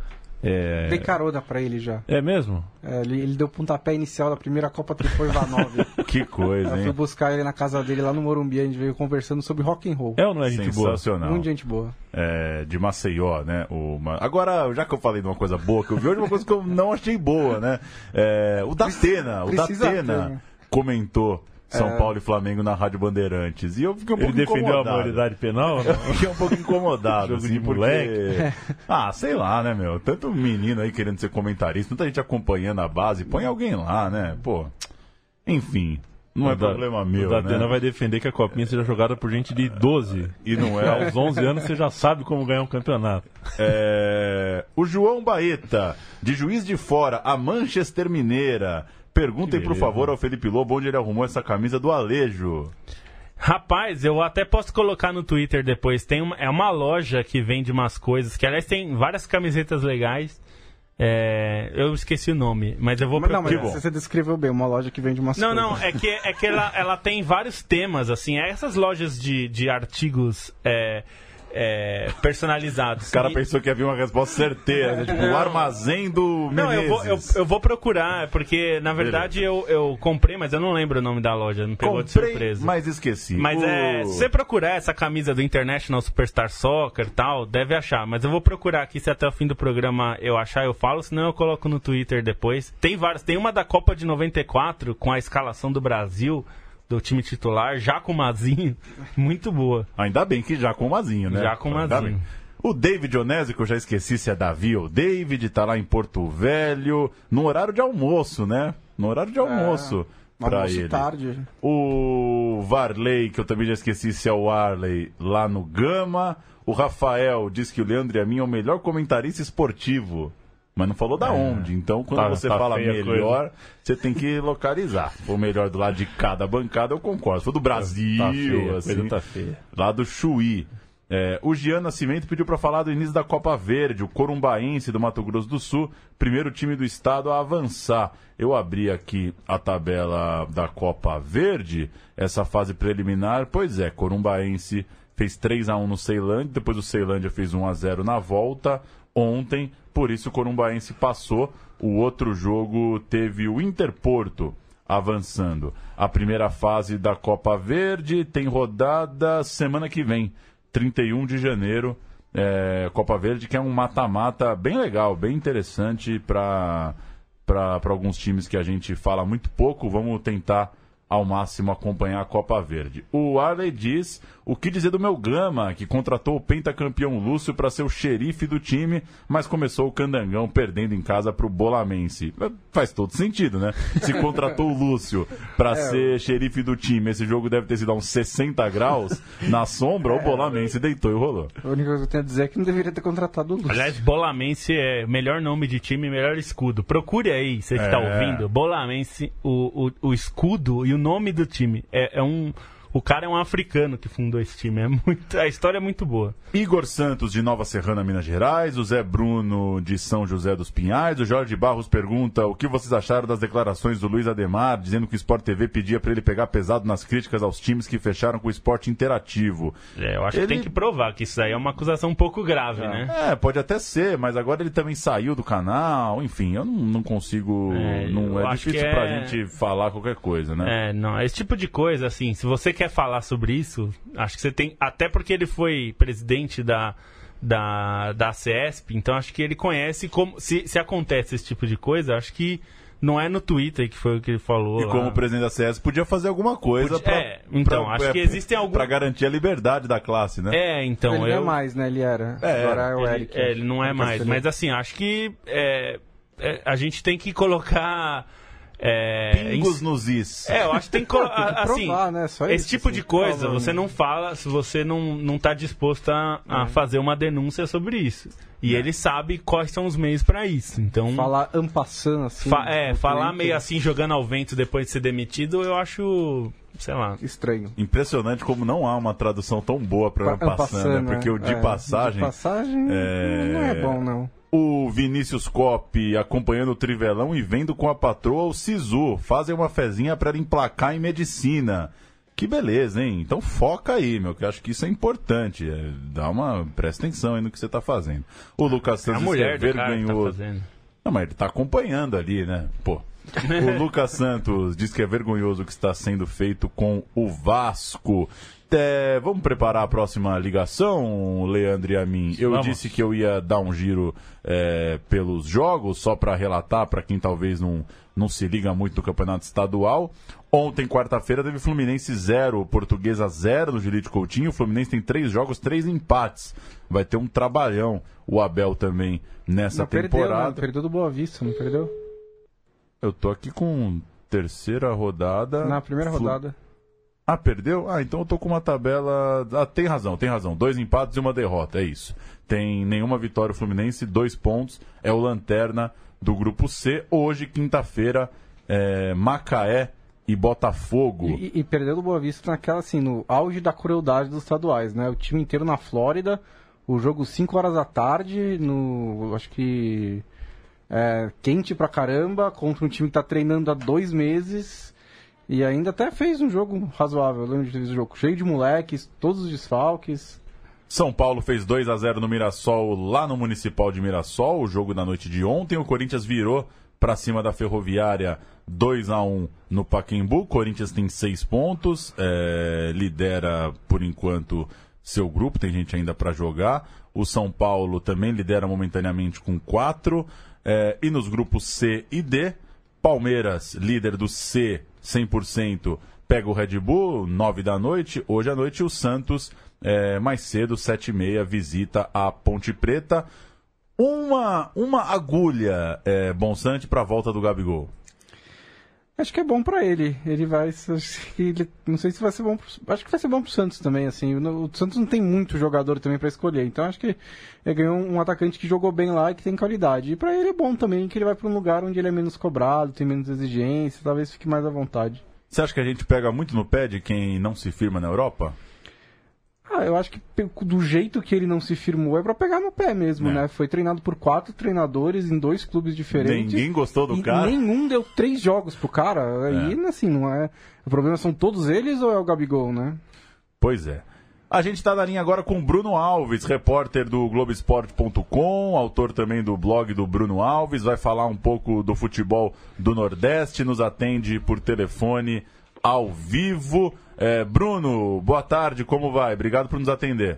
é... Dei carona pra ele já. É mesmo? É, ele, ele deu pontapé inicial da primeira Copa Trifor Ivanov. que coisa, hein? Eu fui buscar ele na casa dele lá no Morumbi, a gente veio conversando sobre rock and roll. É ou não é gente boa? Sensacional. Muito gente boa. É, de Maceió, né? Uma... Agora, já que eu falei de uma coisa boa que eu vi hoje, uma coisa que eu não achei boa, né? É, o Datena, o Datena comentou são é... Paulo e Flamengo na Rádio Bandeirantes. E eu fiquei um Ele pouco defendeu incomodado. a maioridade penal? Eu fiquei um pouco incomodado. Jogo assim, de porque... moleque. Ah, sei lá, né, meu? Tanto menino aí querendo ser comentarista, tanta gente acompanhando a base. Põe alguém lá, né? Pô, enfim. Não é problema meu, o Datena né? vai defender que a copinha seja jogada por gente de 12. E não é. Aos 11 anos você já sabe como ganhar um campeonato. É... O João Baeta, de Juiz de Fora, a Manchester Mineira. Perguntem, por favor, ao Felipe Lobo onde ele arrumou essa camisa do Alejo. Rapaz, eu até posso colocar no Twitter depois. Tem uma, é uma loja que vende umas coisas, que aliás tem várias camisetas legais. É, eu esqueci o nome, mas eu vou mas, Não, mas você descreveu bem, uma loja que vende umas não, coisas. Não, não, é que, é que ela, ela tem vários temas, assim. É essas lojas de, de artigos. É, é, personalizados. O cara e... pensou que havia uma resposta certeira, né? tipo, o armazém do Menezes. Não, eu vou, eu, eu, vou procurar, porque na verdade eu, eu comprei, mas eu não lembro o nome da loja, me pegou comprei, de surpresa. mas esqueci. Mas é, se você procurar essa camisa do International Superstar Soccer e tal, deve achar. Mas eu vou procurar aqui, se até o fim do programa eu achar, eu falo, senão eu coloco no Twitter depois. Tem várias, tem uma da Copa de 94, com a escalação do Brasil, do time titular, já com o Mazinho, muito boa. Ainda bem que já com o Mazinho, né? Já com o Mazinho. O David Onésio, que eu já esqueci se é Davi ou David, tá lá em Porto Velho, no horário de almoço, né? No horário de é, almoço. É, pra ele. tarde. O Varley, que eu também já esqueci se é o Arley, lá no Gama. O Rafael diz que o Leandro e a mim é o melhor comentarista esportivo. Mas não falou da é. onde. Então, quando tá, você tá fala melhor, você tem que localizar. For melhor do lado de cada bancada, eu concordo. Foi do Brasil, tá feia, assim, tá feia. lá do Chuí. É, o Gian Nascimento pediu para falar do início da Copa Verde, o Corumbaense do Mato Grosso do Sul, primeiro time do estado a avançar. Eu abri aqui a tabela da Copa Verde, essa fase preliminar. Pois é, Corumbaense fez 3 a 1 no Ceilândia, depois o Ceilândia fez 1 a 0 na volta ontem por isso o Corumbaense passou. O outro jogo teve o Interporto avançando. A primeira fase da Copa Verde tem rodada semana que vem, 31 de janeiro. É, Copa Verde, que é um mata-mata bem legal, bem interessante para alguns times que a gente fala muito pouco. Vamos tentar ao máximo acompanhar a Copa Verde. O Arley diz o que dizer do meu Gama, que contratou o pentacampeão Lúcio para ser o xerife do time, mas começou o Candangão perdendo em casa para o Bolamense. Faz todo sentido, né? Se contratou o Lúcio para é, ser xerife do time, esse jogo deve ter sido a uns 60 graus na sombra, é, o Bolamense deitou e rolou. A única coisa que eu tenho a dizer é que não deveria ter contratado o Lúcio. Aliás, Bolamense é melhor nome de time, melhor escudo. Procure aí, você que está é. ouvindo. Bolamense, o, o, o escudo e o nome do time. É, é um o cara é um africano que fundou esse time. É muito, a história é muito boa. Igor Santos, de Nova Serrana, Minas Gerais. O Zé Bruno, de São José dos Pinhais. O Jorge Barros pergunta o que vocês acharam das declarações do Luiz Ademar, dizendo que o Sport TV pedia para ele pegar pesado nas críticas aos times que fecharam com o esporte interativo. É, eu acho Ele- que tem que provar que isso aí é uma acusação um pouco grave, né? É, pode até ser, mas agora ele também saiu do canal. Enfim, eu não, não consigo. É, não, é difícil que pra é- gente falar qualquer coisa, né? É, não, esse tipo de coisa, assim, se você quer falar sobre isso, acho que você tem. Até porque ele foi presidente da, da, da CESP, então acho que ele conhece como. Se, se acontece esse tipo de coisa, acho que não é no Twitter que foi o que ele falou. E lá. como presidente da CS podia fazer alguma coisa Podia- pra, é, então, pra- acho é, que existem algum- pra garantir a liberdade da classe, né? É, então. ele eu... não é mais, né? Ele era. É, Agora é o ele, Eric. é, ele não é mais. Mas assim, acho que é, é, a gente tem que colocar. É, Pingos nos is. É, eu acho que tem. Tem que assim, provar, né? Só esse isso, tipo assim, de coisa prova, você né? não fala se você não, não tá disposto a, É. a fazer uma denúncia sobre isso. E ele sabe quais são os meios para isso. Então, Falar ampassando assim. fa- é, falar Twitter, meio assim, jogando ao vento depois de ser demitido, eu acho. Sei lá. Estranho. Impressionante como não há uma tradução tão boa pra Pa- passando, né? Porque o de É, passagem. De passagem é- não é bom, não. O Vinícius Cop acompanhando o Trivelão e vendo com a patroa o Sisu. Fazem uma fezinha pra emplacar em medicina. Que beleza, hein? Então foca aí, meu, que eu acho que isso é importante. É, dá uma. Presta atenção aí no que você tá fazendo. O Lucas É a Santos mulher é tá vergonhoso. fazendo. Não, mas ele tá acompanhando ali, né? Pô. O Lucas Santos diz que é vergonhoso o que está sendo feito com o Vasco. É, vamos preparar a próxima ligação, Leandro e a mim. Eu Vamos. disse que eu ia dar um giro é, pelos jogos, só para relatar para quem talvez não, não se liga muito no campeonato estadual. Ontem, quarta-feira, teve Fluminense 0, Portuguesa 0 no Jurite Coutinho. O Fluminense tem três jogos, três empates. Vai ter um trabalhão, o Abel também, nessa não perdeu, né? temporada. Perdeu do Boa Vista, não perdeu? Eu tô aqui com terceira rodada. Na primeira Flu- rodada. Ah, perdeu? Ah, então eu tô com uma tabela. Ah, tem razão, tem razão. Dois empates e uma derrota, é isso. Tem nenhuma vitória o Fluminense, dois pontos. É o lanterna do grupo C. Hoje, quinta-feira, é, Macaé e Botafogo. E, e perdeu do Boa Vista naquela, assim, no auge da crueldade dos estaduais, né? O time inteiro na Flórida, o jogo 5 horas da tarde, no. Acho que. é, quente pra caramba, contra um time que tá treinando há dois meses. E ainda até fez um jogo razoável. Eu lembro de ter visto o jogo cheio de moleques, todos os desfalques. São Paulo fez 2 a 0 no Mirassol, lá no Municipal de Mirassol, o jogo da noite de ontem. O Corinthians virou para cima da Ferroviária 2 a 1 no Pacaembu. O Corinthians tem seis pontos, é, lidera por enquanto seu grupo, tem gente ainda para jogar. O São Paulo também lidera momentaneamente com quatro. É, e nos grupos C e D, Palmeiras, líder do C, 100%, pega o Red Bull, 9 da noite. Hoje à noite, o Santos, é, mais cedo, 7 e meia, visita a Ponte Preta. Uma, uma agulha, é, Bonsante, para a volta do Gabigol. Acho que é bom pra ele. Ele vai. ele- não sei se vai ser bom. Pro, acho que vai ser bom pro Santos também. Assim, o, Santos não tem muito jogador também pra escolher. Então acho que ele ganhou um atacante que jogou bem lá e que tem qualidade. E pra ele é bom também que ele vai pra um lugar onde ele é menos cobrado, tem menos exigência, talvez fique mais à vontade. Você acha que a gente pega muito no pé de quem não se firma na Europa? Ah, eu acho que do jeito que ele não se firmou é pra pegar no pé mesmo, É. né? Foi treinado por quatro treinadores em dois clubes diferentes. Ninguém gostou do e cara. nenhum deu três jogos pro cara. Aí, assim, não é. O problema são todos eles ou é o Gabigol, né? Pois é. A gente está na linha agora com Bruno Alves, repórter do Globoesporte.com, autor também do blog do Bruno Alves, vai falar um pouco do futebol do Nordeste, nos atende por telefone ao vivo. É, Bruno, boa tarde, como vai? Obrigado por nos atender.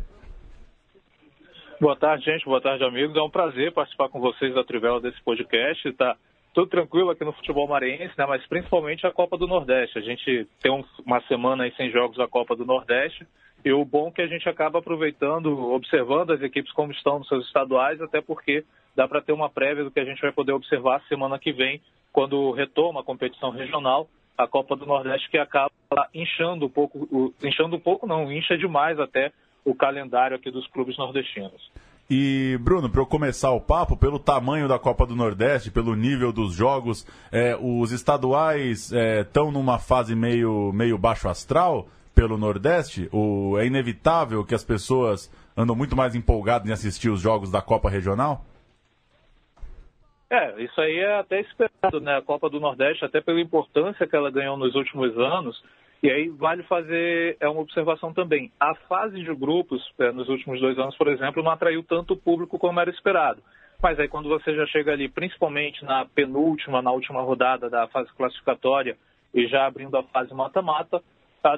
Boa tarde, gente. Boa tarde, amigos. É um prazer participar com vocês da Trivela desse podcast. Tá tudo tranquilo aqui no futebol maranhense, né? Mas principalmente a Copa do Nordeste. A gente tem um- uma semana aí sem jogos da Copa do Nordeste. E o bom é que a gente acaba aproveitando, observando as equipes como estão nos seus estaduais, até porque dá para ter uma prévia do que a gente vai poder observar semana que vem, quando retoma a competição regional, a Copa do Nordeste, que acaba inchando um pouco, inchando um pouco não, incha demais até o calendário aqui dos clubes nordestinos. E, Bruno, para eu começar o papo, pelo tamanho da Copa do Nordeste, pelo nível dos jogos, é, os estaduais estão é, numa fase meio, meio baixo astral pelo Nordeste? O, é inevitável que as pessoas andam muito mais empolgadas em assistir os jogos da Copa Regional? É, isso aí é até esperado, né? A Copa do Nordeste, até pela importância que ela ganhou nos últimos anos, e aí vale fazer é uma observação também. A fase de grupos, é, nos últimos dois anos, por exemplo, não atraiu tanto público como era esperado. Mas aí quando você já chega ali, principalmente na penúltima, na última rodada da fase classificatória e já abrindo a fase mata-mata,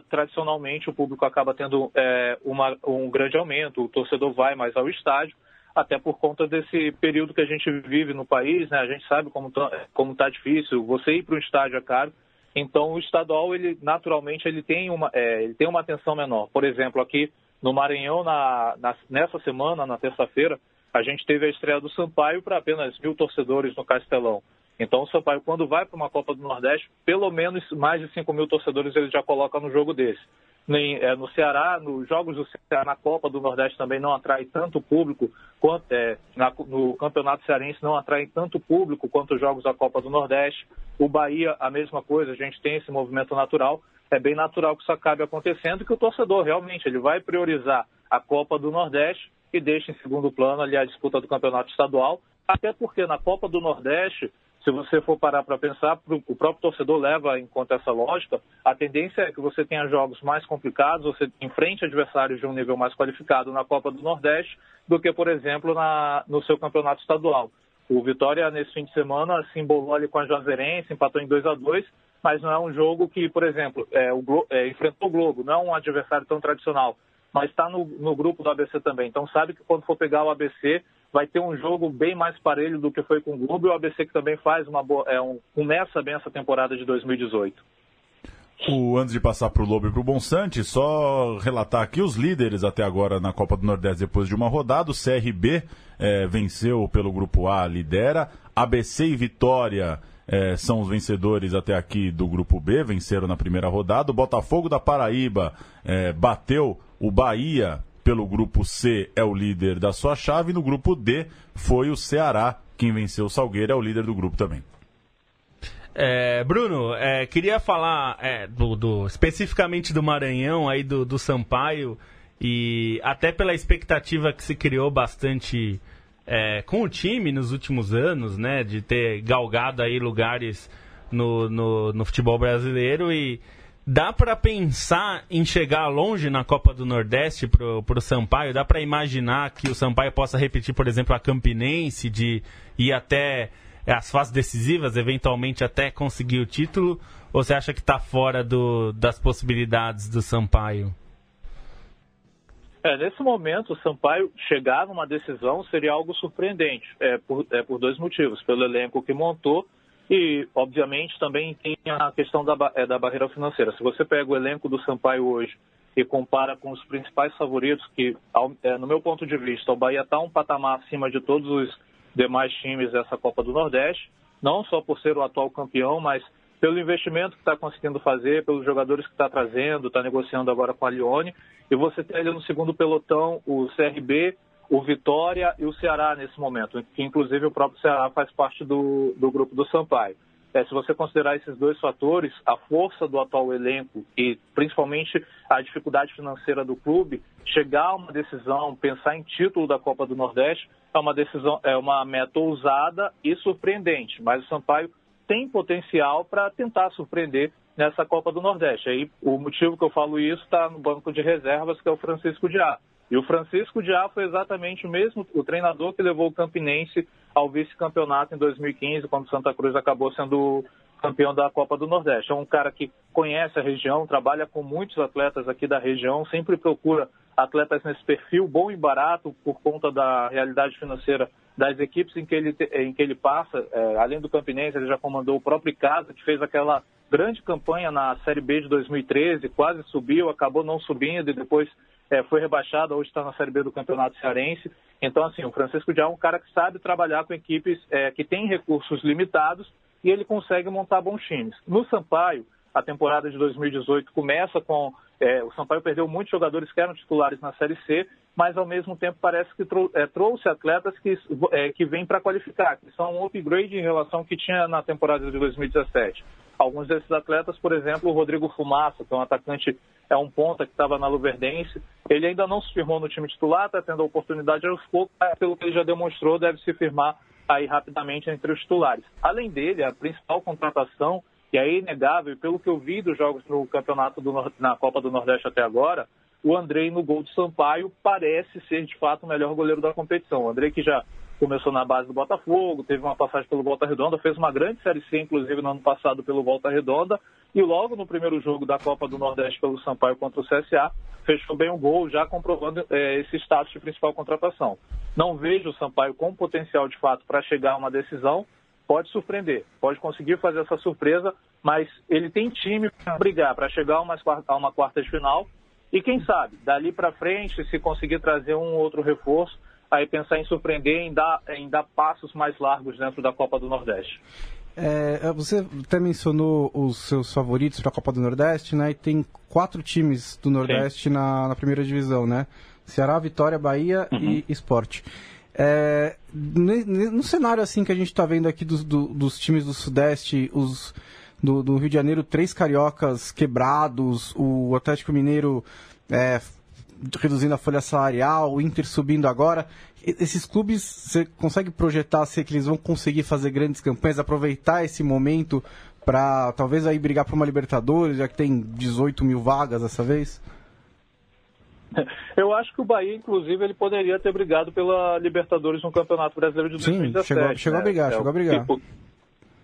tradicionalmente o público acaba tendo é, uma, um grande aumento, o torcedor vai mais ao estádio, até por conta desse período que a gente vive no país, né? A gente sabe como tá, como está difícil, você ir para um estádio é caro, então, o estadual, ele naturalmente, ele tem uma, é, ele tem uma atenção menor. Por exemplo, aqui no Maranhão, na, na, nessa semana, na terça-feira, a gente teve a estreia do Sampaio para apenas mil torcedores no Castelão. Então, o Sampaio, quando vai para uma Copa do Nordeste, pelo menos mais de 5 mil torcedores ele já coloca no jogo desse no Ceará, nos jogos do Ceará na Copa do Nordeste também não atrai tanto público quanto é, na, no Campeonato Cearense não atrai tanto público quanto os jogos da Copa do Nordeste. O Bahia, a mesma coisa, a gente tem esse movimento natural. É bem natural que isso acabe acontecendo, que o torcedor realmente ele vai priorizar a Copa do Nordeste e deixa em segundo plano ali a disputa do Campeonato Estadual, até porque na Copa do Nordeste se você for parar para pensar, o próprio torcedor leva em conta essa lógica, a tendência é que você tenha jogos mais complicados, você enfrente adversários de um nível mais qualificado na Copa do Nordeste do que, por exemplo, na, no seu campeonato estadual. O Vitória, nesse fim de semana, se embolou ali com a Juazeirense, empatou em 2 a 2 mas não é um jogo que, por exemplo, é, o, é, enfrentou o Globo, não é um adversário tão tradicional, mas está no, no grupo do ABC também. Então sabe que quando for pegar o ABC, vai ter um jogo bem mais parelho do que foi com o Globo e o ABC que também faz uma boa, é um, começa bem essa temporada de 2018. O, antes de passar para o Lobo e para o Bonsante, só relatar aqui os líderes até agora na Copa do Nordeste depois de uma rodada. O CRB é, venceu pelo Grupo A, lidera. ABC e Vitória é, são os vencedores até aqui do Grupo B, venceram na primeira rodada. O Botafogo da Paraíba é, bateu o Bahia pelo grupo C é o líder da sua chave, no grupo D foi o Ceará quem venceu o Salgueiro, é o líder do grupo também. É, Bruno, é, queria falar é, do, do, especificamente do Maranhão, aí do, do, Sampaio, e até pela expectativa que se criou bastante é, com o time nos últimos anos, né, de ter galgado aí lugares no, no, no futebol brasileiro e Dá para pensar em chegar longe na Copa do Nordeste pro, pro Sampaio? Dá para imaginar que o Sampaio possa repetir, por exemplo, a Campinense, de ir até as fases decisivas, eventualmente até conseguir o título? Ou você acha que está fora do, das possibilidades do Sampaio? É, nesse momento, o Sampaio chegar numa decisão seria algo surpreendente, é, por, é, por dois motivos. Pelo elenco que montou e, obviamente, também tem a questão da, é, da barreira financeira. Se você pega o elenco do Sampaio hoje e compara com os principais favoritos, que, é, no meu ponto de vista, o Bahia está um patamar acima de todos os demais times dessa Copa do Nordeste, não só por ser o atual campeão, mas pelo investimento que está conseguindo fazer, pelos jogadores que está trazendo, está negociando agora com a Lione. E você tem ali no segundo pelotão o CRB, o Vitória e o Ceará nesse momento, que inclusive o próprio Ceará faz parte do, do grupo do Sampaio. É, se você considerar esses dois fatores, a força do atual elenco e principalmente a dificuldade financeira do clube, chegar a uma decisão, pensar em título da Copa do Nordeste, é uma decisão, é uma meta ousada e surpreendente. Mas o Sampaio tem potencial para tentar surpreender nessa Copa do Nordeste. Aí o motivo que eu falo isso está no banco de reservas, que é o Francisco Diá. E o Francisco Diá foi exatamente o mesmo, o treinador que levou o Campinense ao vice-campeonato em 2015, quando Santa Cruz acabou sendo campeão da Copa do Nordeste. É um cara que conhece a região, trabalha com muitos atletas aqui da região, sempre procura atletas nesse perfil bom e barato por conta da realidade financeira das equipes em que ele, em que ele passa. É, além do Campinense, ele já comandou o próprio Casa, que fez aquela grande campanha na Série B de 2013, quase subiu, acabou não subindo e depois é, foi rebaixado, hoje está na Série B do Campeonato Cearense. Então, assim, o Francisco Diá é um cara que sabe trabalhar com equipes é, que têm recursos limitados e ele consegue montar bons times. No Sampaio, a temporada de 2018 começa com. É, o Sampaio perdeu muitos jogadores que eram titulares na Série C mas ao mesmo tempo parece que trou é, trouxe atletas que, é, que vêm para qualificar, que são um upgrade em relação ao que tinha na temporada de 2017. Alguns desses atletas, por exemplo, o Rodrigo Fumaça, que é um atacante, é um ponta que estava na Luverdense, ele ainda não se firmou no time titular, está tendo a oportunidade aos poucos, pelo que ele já demonstrou, deve se firmar aí rapidamente entre os titulares. Além dele, a principal contratação, e é inegável, pelo que eu vi dos jogos no campeonato do, na Copa do Nordeste até agora, o Andrei no gol de Sampaio parece ser de fato o melhor goleiro da competição. O Andrei que já começou na base do Botafogo, teve uma passagem pelo Volta Redonda, fez uma grande Série C, inclusive no ano passado pelo Volta Redonda, e logo no primeiro jogo da Copa do Nordeste pelo Sampaio contra o CSA, fechou bem o gol, já comprovando é, esse status de principal contratação. Não vejo o Sampaio com potencial de fato para chegar a uma decisão, pode surpreender, pode conseguir fazer essa surpresa, mas ele tem time para brigar, para chegar a uma, a uma quarta de final, e quem sabe, dali para frente, se conseguir trazer um outro reforço, aí pensar em surpreender, em dar, em dar passos mais largos dentro da Copa do Nordeste. É, você até mencionou os seus favoritos para a Copa do Nordeste, né? E tem quatro times do Nordeste na, na, primeira divisão, né? Ceará, Vitória, Bahia uhum. e Esporte. É, no cenário assim que a gente está vendo aqui dos, do, dos times do Sudeste, os do, do, Rio de Janeiro, três cariocas quebrados, o Atlético Mineiro é, reduzindo a folha salarial, o Inter subindo agora. Esses clubes, você consegue projetar se que eles vão conseguir fazer grandes campanhas, aproveitar esse momento para talvez aí brigar por uma Libertadores, já que tem 18 mil vagas dessa vez? Eu acho que o Bahia, inclusive, ele poderia ter brigado pela Libertadores no Campeonato Brasileiro de 2017. Sim, chegou, chegou né? a brigar, é, chegou a brigar. Tipo,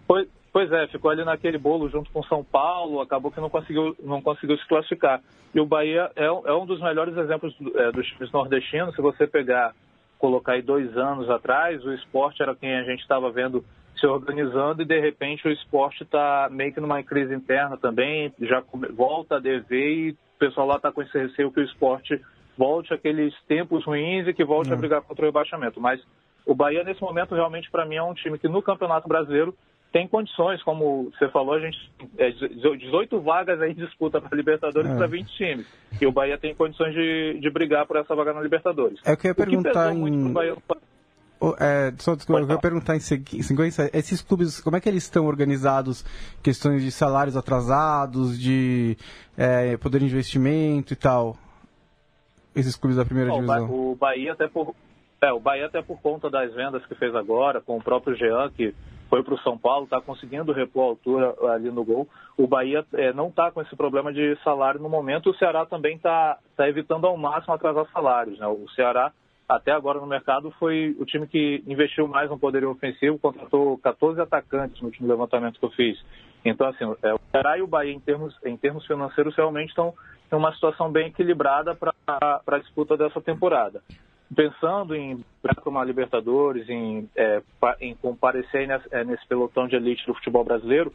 foi, Pois é, ficou ali naquele bolo junto com São Paulo, acabou que não conseguiu, não conseguiu se classificar. E o Bahia é, é um dos melhores exemplos é, dos times nordestinos. Se você pegar, colocar aí dois anos atrás, o esporte era quem a gente estava vendo se organizando e de repente o esporte está meio que numa crise interna também, já volta a dever e pessoal lá está com esse receio que o esporte volte àqueles tempos ruins e que volte a uhum. brigar contra o rebaixamento. Mas o Bahia, nesse momento, realmente, para mim, é um time que no Campeonato Brasileiro tem condições, como você falou, a gente é 18 vagas aí disputa para Libertadores é. para 20 times. E o Bahia tem condições de, de brigar por essa vaga na Libertadores. É que eu ia perguntar em... Bahia... É, só desculpa, eu ia perguntar em sequência, esses clubes, como é que eles estão organizados? Questões de salários atrasados, de é, poder de investimento e tal? Esses clubes da primeira Bom, divisão. O Bahia até por, é, o Bahia até por conta das vendas que fez agora, com o próprio Jean, que foi para o São Paulo, está conseguindo repor a altura ali no gol. O Bahia é, não está com esse problema de salário no momento. O Ceará também está tá evitando ao máximo atrasar salários. Né? O Ceará, até agora no mercado, foi o time que investiu mais no poder ofensivo, contratou 14 atacantes no último levantamento que eu fiz. Então, assim, é, o Ceará e o Bahia, em termos, em termos financeiros, realmente estão em uma situação bem equilibrada para a disputa dessa temporada pensando em uma Libertadores, em, é, em comparecer nesse, é, nesse, pelotão de elite do futebol brasileiro,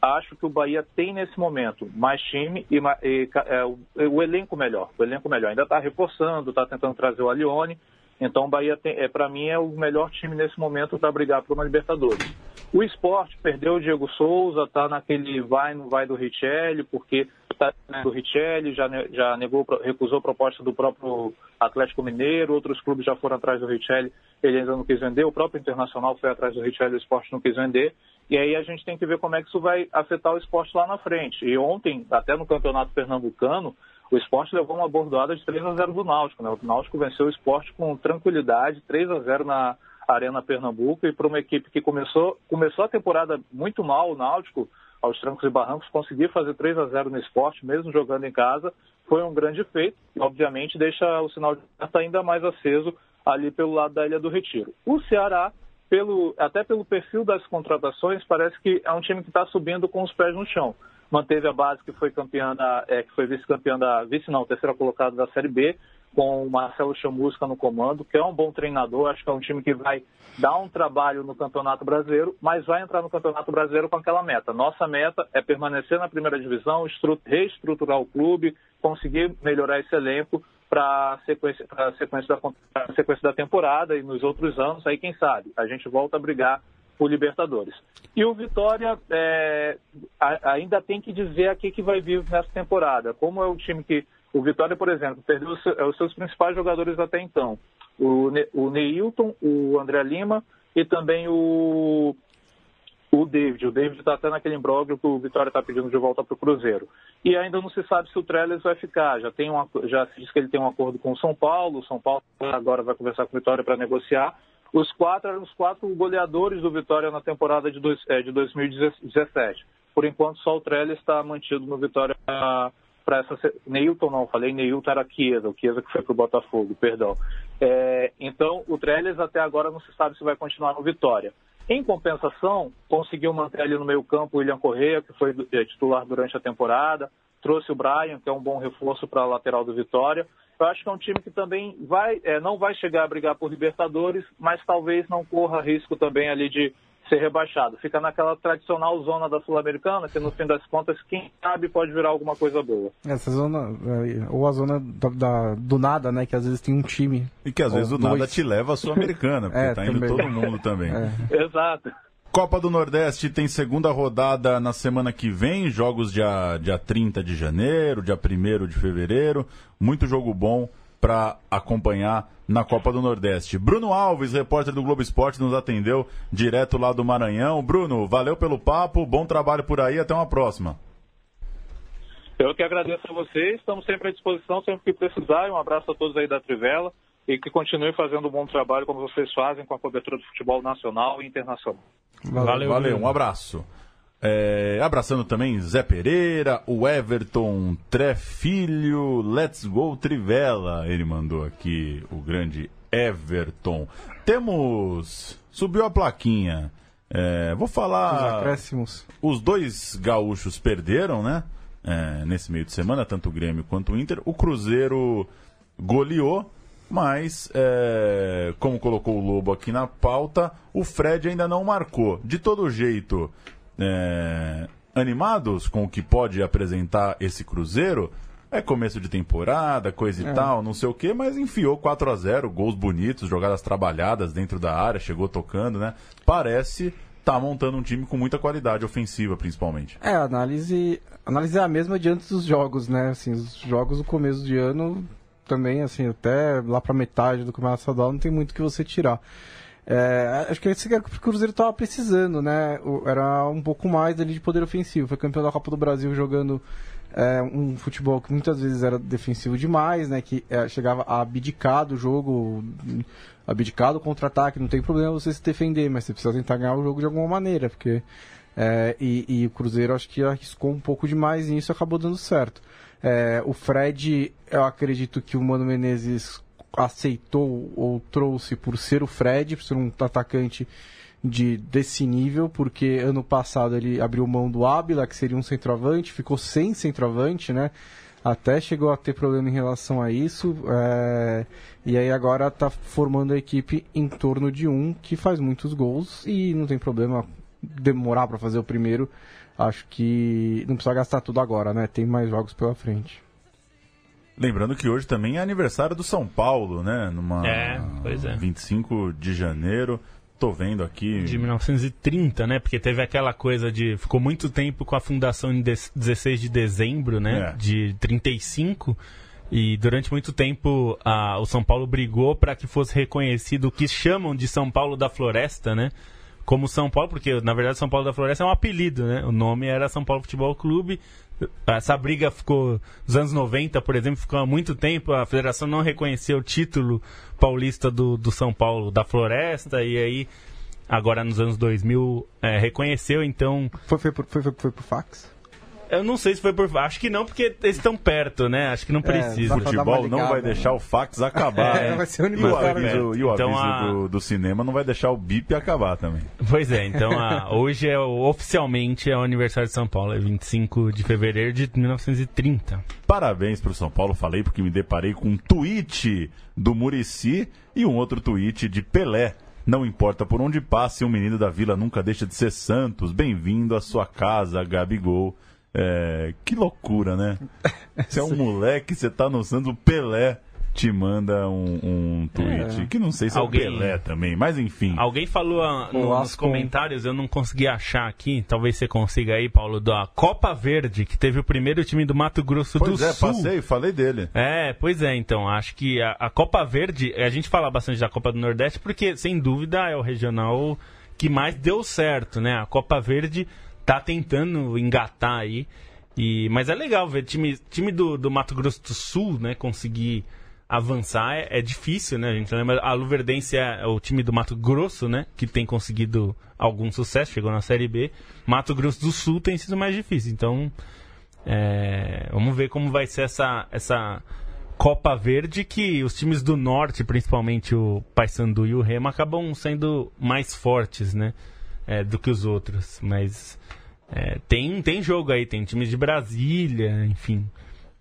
acho que o Bahia tem nesse momento mais time e, e é, o, o, elenco melhor. O elenco melhor. Ainda está reforçando, está tentando trazer o Alione. Então o Bahia, é, para mim, é o melhor time nesse momento para brigar por uma Libertadores. O esporte perdeu o Diego Souza, está naquele vai, não vai do Richelli, porque está do Richelli, já, já negou, recusou a proposta do próprio Atlético Mineiro, outros clubes já foram atrás do Richelli, ele ainda não quis vender, o próprio Internacional foi atrás do Richelli, o esporte não quis vender. E aí a gente tem que ver como é que isso vai afetar o esporte lá na frente. E ontem, até no Campeonato Pernambucano, o esporte levou uma bordoada de 3 a 0 do Náutico. Né? O Náutico venceu o esporte com tranquilidade, 3 a 0 na Arena Pernambuco, e para uma equipe que começou, começou a temporada muito mal, o Náutico, aos trancos e barrancos, conseguir fazer 3 a 0 no esporte, mesmo jogando em casa, foi um grande feito e, obviamente, deixa o sinal de alerta ainda mais aceso ali pelo lado da Ilha do Retiro. O Ceará, pelo, até pelo perfil das contratações, parece que é um time que está subindo com os pés no chão manteve a base que foi campeã da, é, que foi vice-campeã da vice não, terceira colocada da Série B, com o Marcelo Chamusca no comando, que é um bom treinador, acho que é um time que vai dar um trabalho no Campeonato Brasileiro, mas vai entrar no Campeonato Brasileiro com aquela meta. Nossa meta é permanecer na primeira divisão, reestruturar o clube, conseguir melhorar esse elenco para a sequência, sequência, da, sequência da temporada e nos outros anos, aí quem sabe, a gente volta a brigar por Libertadores. E o Vitória é, ainda tem que dizer aqui que vai vir nessa temporada. Como é o time que O Vitória, por exemplo, perdeu os, os seus principais jogadores até então. O, o Neilton, o André Lima e também o, o David. O David está até naquele imbróglio que o Vitória está pedindo de volta para o Cruzeiro. E ainda não se sabe se o Trellis vai ficar. Já, tem uma, já se diz que ele tem um acordo com o São Paulo. O São Paulo agora vai conversar com o Vitória para negociar. Os quatro eram os quatro goleadores do Vitória na temporada de, dois, é, de 2017. Por enquanto, só o Trellis está mantido no Vitória para essa. Neilton não, falei Neilton era Chiesa, o Chiesa que foi para o Botafogo, perdão. É, então, o Trellis até agora não se sabe se vai continuar no Vitória. Em compensação, conseguiu manter ali no meio-campo o William Correia, que foi é, titular durante a temporada, trouxe o Brian, que é um bom reforço para a lateral do Vitória. Eu acho que é um time que também vai, é, não vai chegar a brigar por Libertadores, mas talvez não corra risco também ali de ser rebaixado. Fica naquela tradicional zona da Sul-Americana, que no fim das contas, quem sabe pode virar alguma coisa boa. Essa zona, é, ou a zona da, da, do nada, né? Que às vezes tem um time. E que às vezes o nada te leva à Sul-Americana, porque é, tá indo todo mundo também. É. Exato. Copa do Nordeste tem segunda rodada na semana que vem, jogos dia, dia 30 de janeiro, dia 1 de fevereiro. Muito jogo bom para acompanhar na Copa do Nordeste. Bruno Alves, repórter do Globo Esporte, nos atendeu direto lá do Maranhão. Bruno, valeu pelo papo, bom trabalho por aí, até uma próxima. Eu que agradeço a vocês, estamos sempre à disposição, sempre que precisar. Um abraço a todos aí da Trivela e que continue fazendo um bom trabalho como vocês fazem com a cobertura do futebol nacional e internacional. Valeu, valeu um abraço. É, abraçando também Zé Pereira, o Everton Trefilho, Let's Go Trivela. Ele mandou aqui o grande Everton. Temos. Subiu a plaquinha. É, vou falar. Os Os dois gaúchos perderam, né? É, nesse meio de semana, tanto o Grêmio quanto o Inter. O Cruzeiro goleou, mas, é, como colocou o Lobo aqui na pauta, o Fred ainda não marcou. De todo jeito, é, animados com o que pode apresentar esse Cruzeiro. É começo de temporada, coisa e é. tal, não sei o que, mas enfiou 4 a 0 gols bonitos, jogadas trabalhadas dentro da área, chegou tocando, né? Parece tá montando um time com muita qualidade ofensiva, principalmente. É, a análise, a análise é a mesma diante dos jogos, né? Assim, os jogos do começo de ano também, assim, até lá para metade do Campeonato Estadual não tem muito que você tirar. É, acho que esse era o que o Cruzeiro estava precisando, né? Era um pouco mais ali de poder ofensivo. Foi campeão da Copa do Brasil jogando é, um futebol que muitas vezes era defensivo demais, né? Que é, chegava a abdicar do jogo, abdicar do contra-ataque. Não tem problema você se defender, mas você precisa tentar ganhar o jogo de alguma maneira, porque é, e, e, o Cruzeiro acho que arriscou um pouco demais e isso acabou dando certo. É, o Fred, eu acredito que o Mano Menezes aceitou ou trouxe por ser o Fred, por ser um atacante de desse nível, porque ano passado ele abriu mão do Ábila, que seria um centroavante, ficou sem centroavante, né? Até chegou a ter problema em relação a isso. É... E aí agora está formando a equipe em torno de um que faz muitos gols e não tem problema demorar para fazer o primeiro. Acho que não precisa gastar tudo agora, né? Tem mais jogos pela frente. Lembrando que hoje também é aniversário do São Paulo, né? Numa é, pois é. 25 de janeiro. Tô vendo aqui. De 1930, né? Porque teve aquela coisa de. Ficou muito tempo com a fundação em 16 de dezembro, né? É. De 35. E durante muito tempo a, o São Paulo brigou para que fosse reconhecido o que chamam de São Paulo da Floresta, né? Como São Paulo, porque na verdade São Paulo da Floresta é um apelido, né? O nome era São Paulo Futebol Clube essa briga ficou nos anos 90, por exemplo, ficou há muito tempo. A federação não reconheceu o título paulista do, do São Paulo da Floresta, e aí, agora nos anos 2000, é, reconheceu. Então. Foi, foi, foi, foi, foi por fax? Eu não sei se foi por. Acho que não, porque eles estão perto, né? Acho que não é, precisa. É, Futebol não vai deixar o fax acabar. é, vai ser o e o aviso, e o então, aviso a... do, do, cinema não vai deixar o bip acabar também. Pois é, então a... hoje é oficialmente é o aniversário de São Paulo, é 25 de fevereiro de 1930. Parabéns pro São Paulo, falei porque me deparei com um tweet do Murici e um outro tweet de Pelé. Não importa por onde passe, um menino da vila nunca deixa de ser Santos. Bem-vindo à sua casa, Gabigol. É, que loucura, né? Você é um moleque, você tá no Santos, o Pelé te manda um, um tweet, É. que não sei se Alguém- é o Pelé também, mas enfim. Alguém falou ah, no- nos comentários, eu não consegui achar aqui, talvez você consiga aí, Paulo, da Copa Verde, que teve o primeiro time do Mato Grosso Pois do é, Sul. passei, falei dele. É, pois é, então, acho que a, a Copa Verde, a gente fala bastante da Copa do Nordeste, porque, sem dúvida, é o regional que mais deu certo, né? A Copa Verde tá tentando engatar aí, e, mas é legal ver time, time do, do Mato Grosso do Sul, né, conseguir avançar, é, é difícil, né? A gente lembra, a Luverdense é o time do Mato Grosso, né, que tem conseguido algum sucesso, chegou na Série B. Mato Grosso do Sul tem sido mais difícil, então... É, vamos ver como vai ser essa, essa Copa Verde que os times do norte, principalmente o Paysandu e o Remo, acabam sendo mais fortes, né? É, do que os outros. Mas é, tem, tem jogo aí, tem times de Brasília, enfim.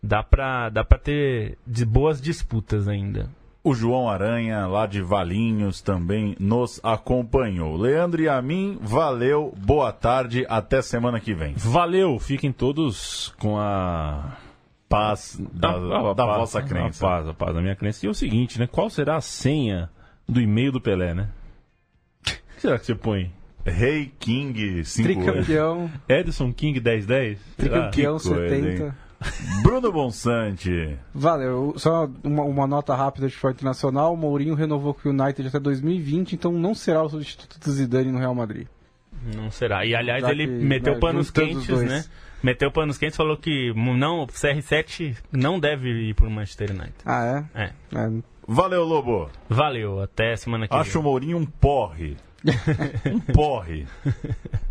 Dá pra, dá pra ter de boas disputas ainda. O João Aranha, lá de Valinhos, também nos acompanhou. Leandro e a mim, valeu, boa tarde, até semana que vem. Valeu, fiquem todos com a Paz da, a- a da paz, vossa crença. A paz, a paz da minha crença. E é o seguinte, né? Qual será a senha do e-mail do Pelé, né? O que será que você põe? Rei King 58. Tricampeão, Edson King 1010? Será? tricampeão coisa, 70. Bruno Bonsante. Valeu. Só uma, uma nota rápida de futebol internacional. O Mourinho renovou com o United até 2020, então não será o substituto do Zidane no Real Madrid. Não será. E aliás, Já ele que, meteu né, panos quentes, né? Meteu panos quentes falou que não, o CR7 não deve ir pro Manchester United. Ah, é? É. É, Valeu, Lobo. Valeu, até semana que Acho o vem. Mourinho um porre. Um porre.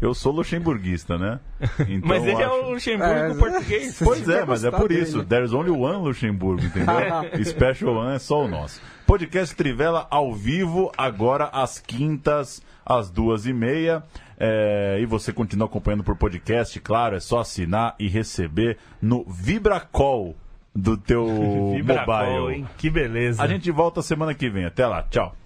Eu sou luxemburguista, né? Então Mas ele é acho- o Luxemburgo É, português. Pois é, mas é por dele. isso. There's only one Luxemburgo, entendeu? Special One é só o nosso. Podcast Trivela ao vivo, agora às quintas, às duas e meia. É, e você continua acompanhando por podcast, claro, é só assinar e receber no Vibracall do teu Vibracol, mobile. hein? Que beleza. A gente volta semana que vem. Até lá, tchau.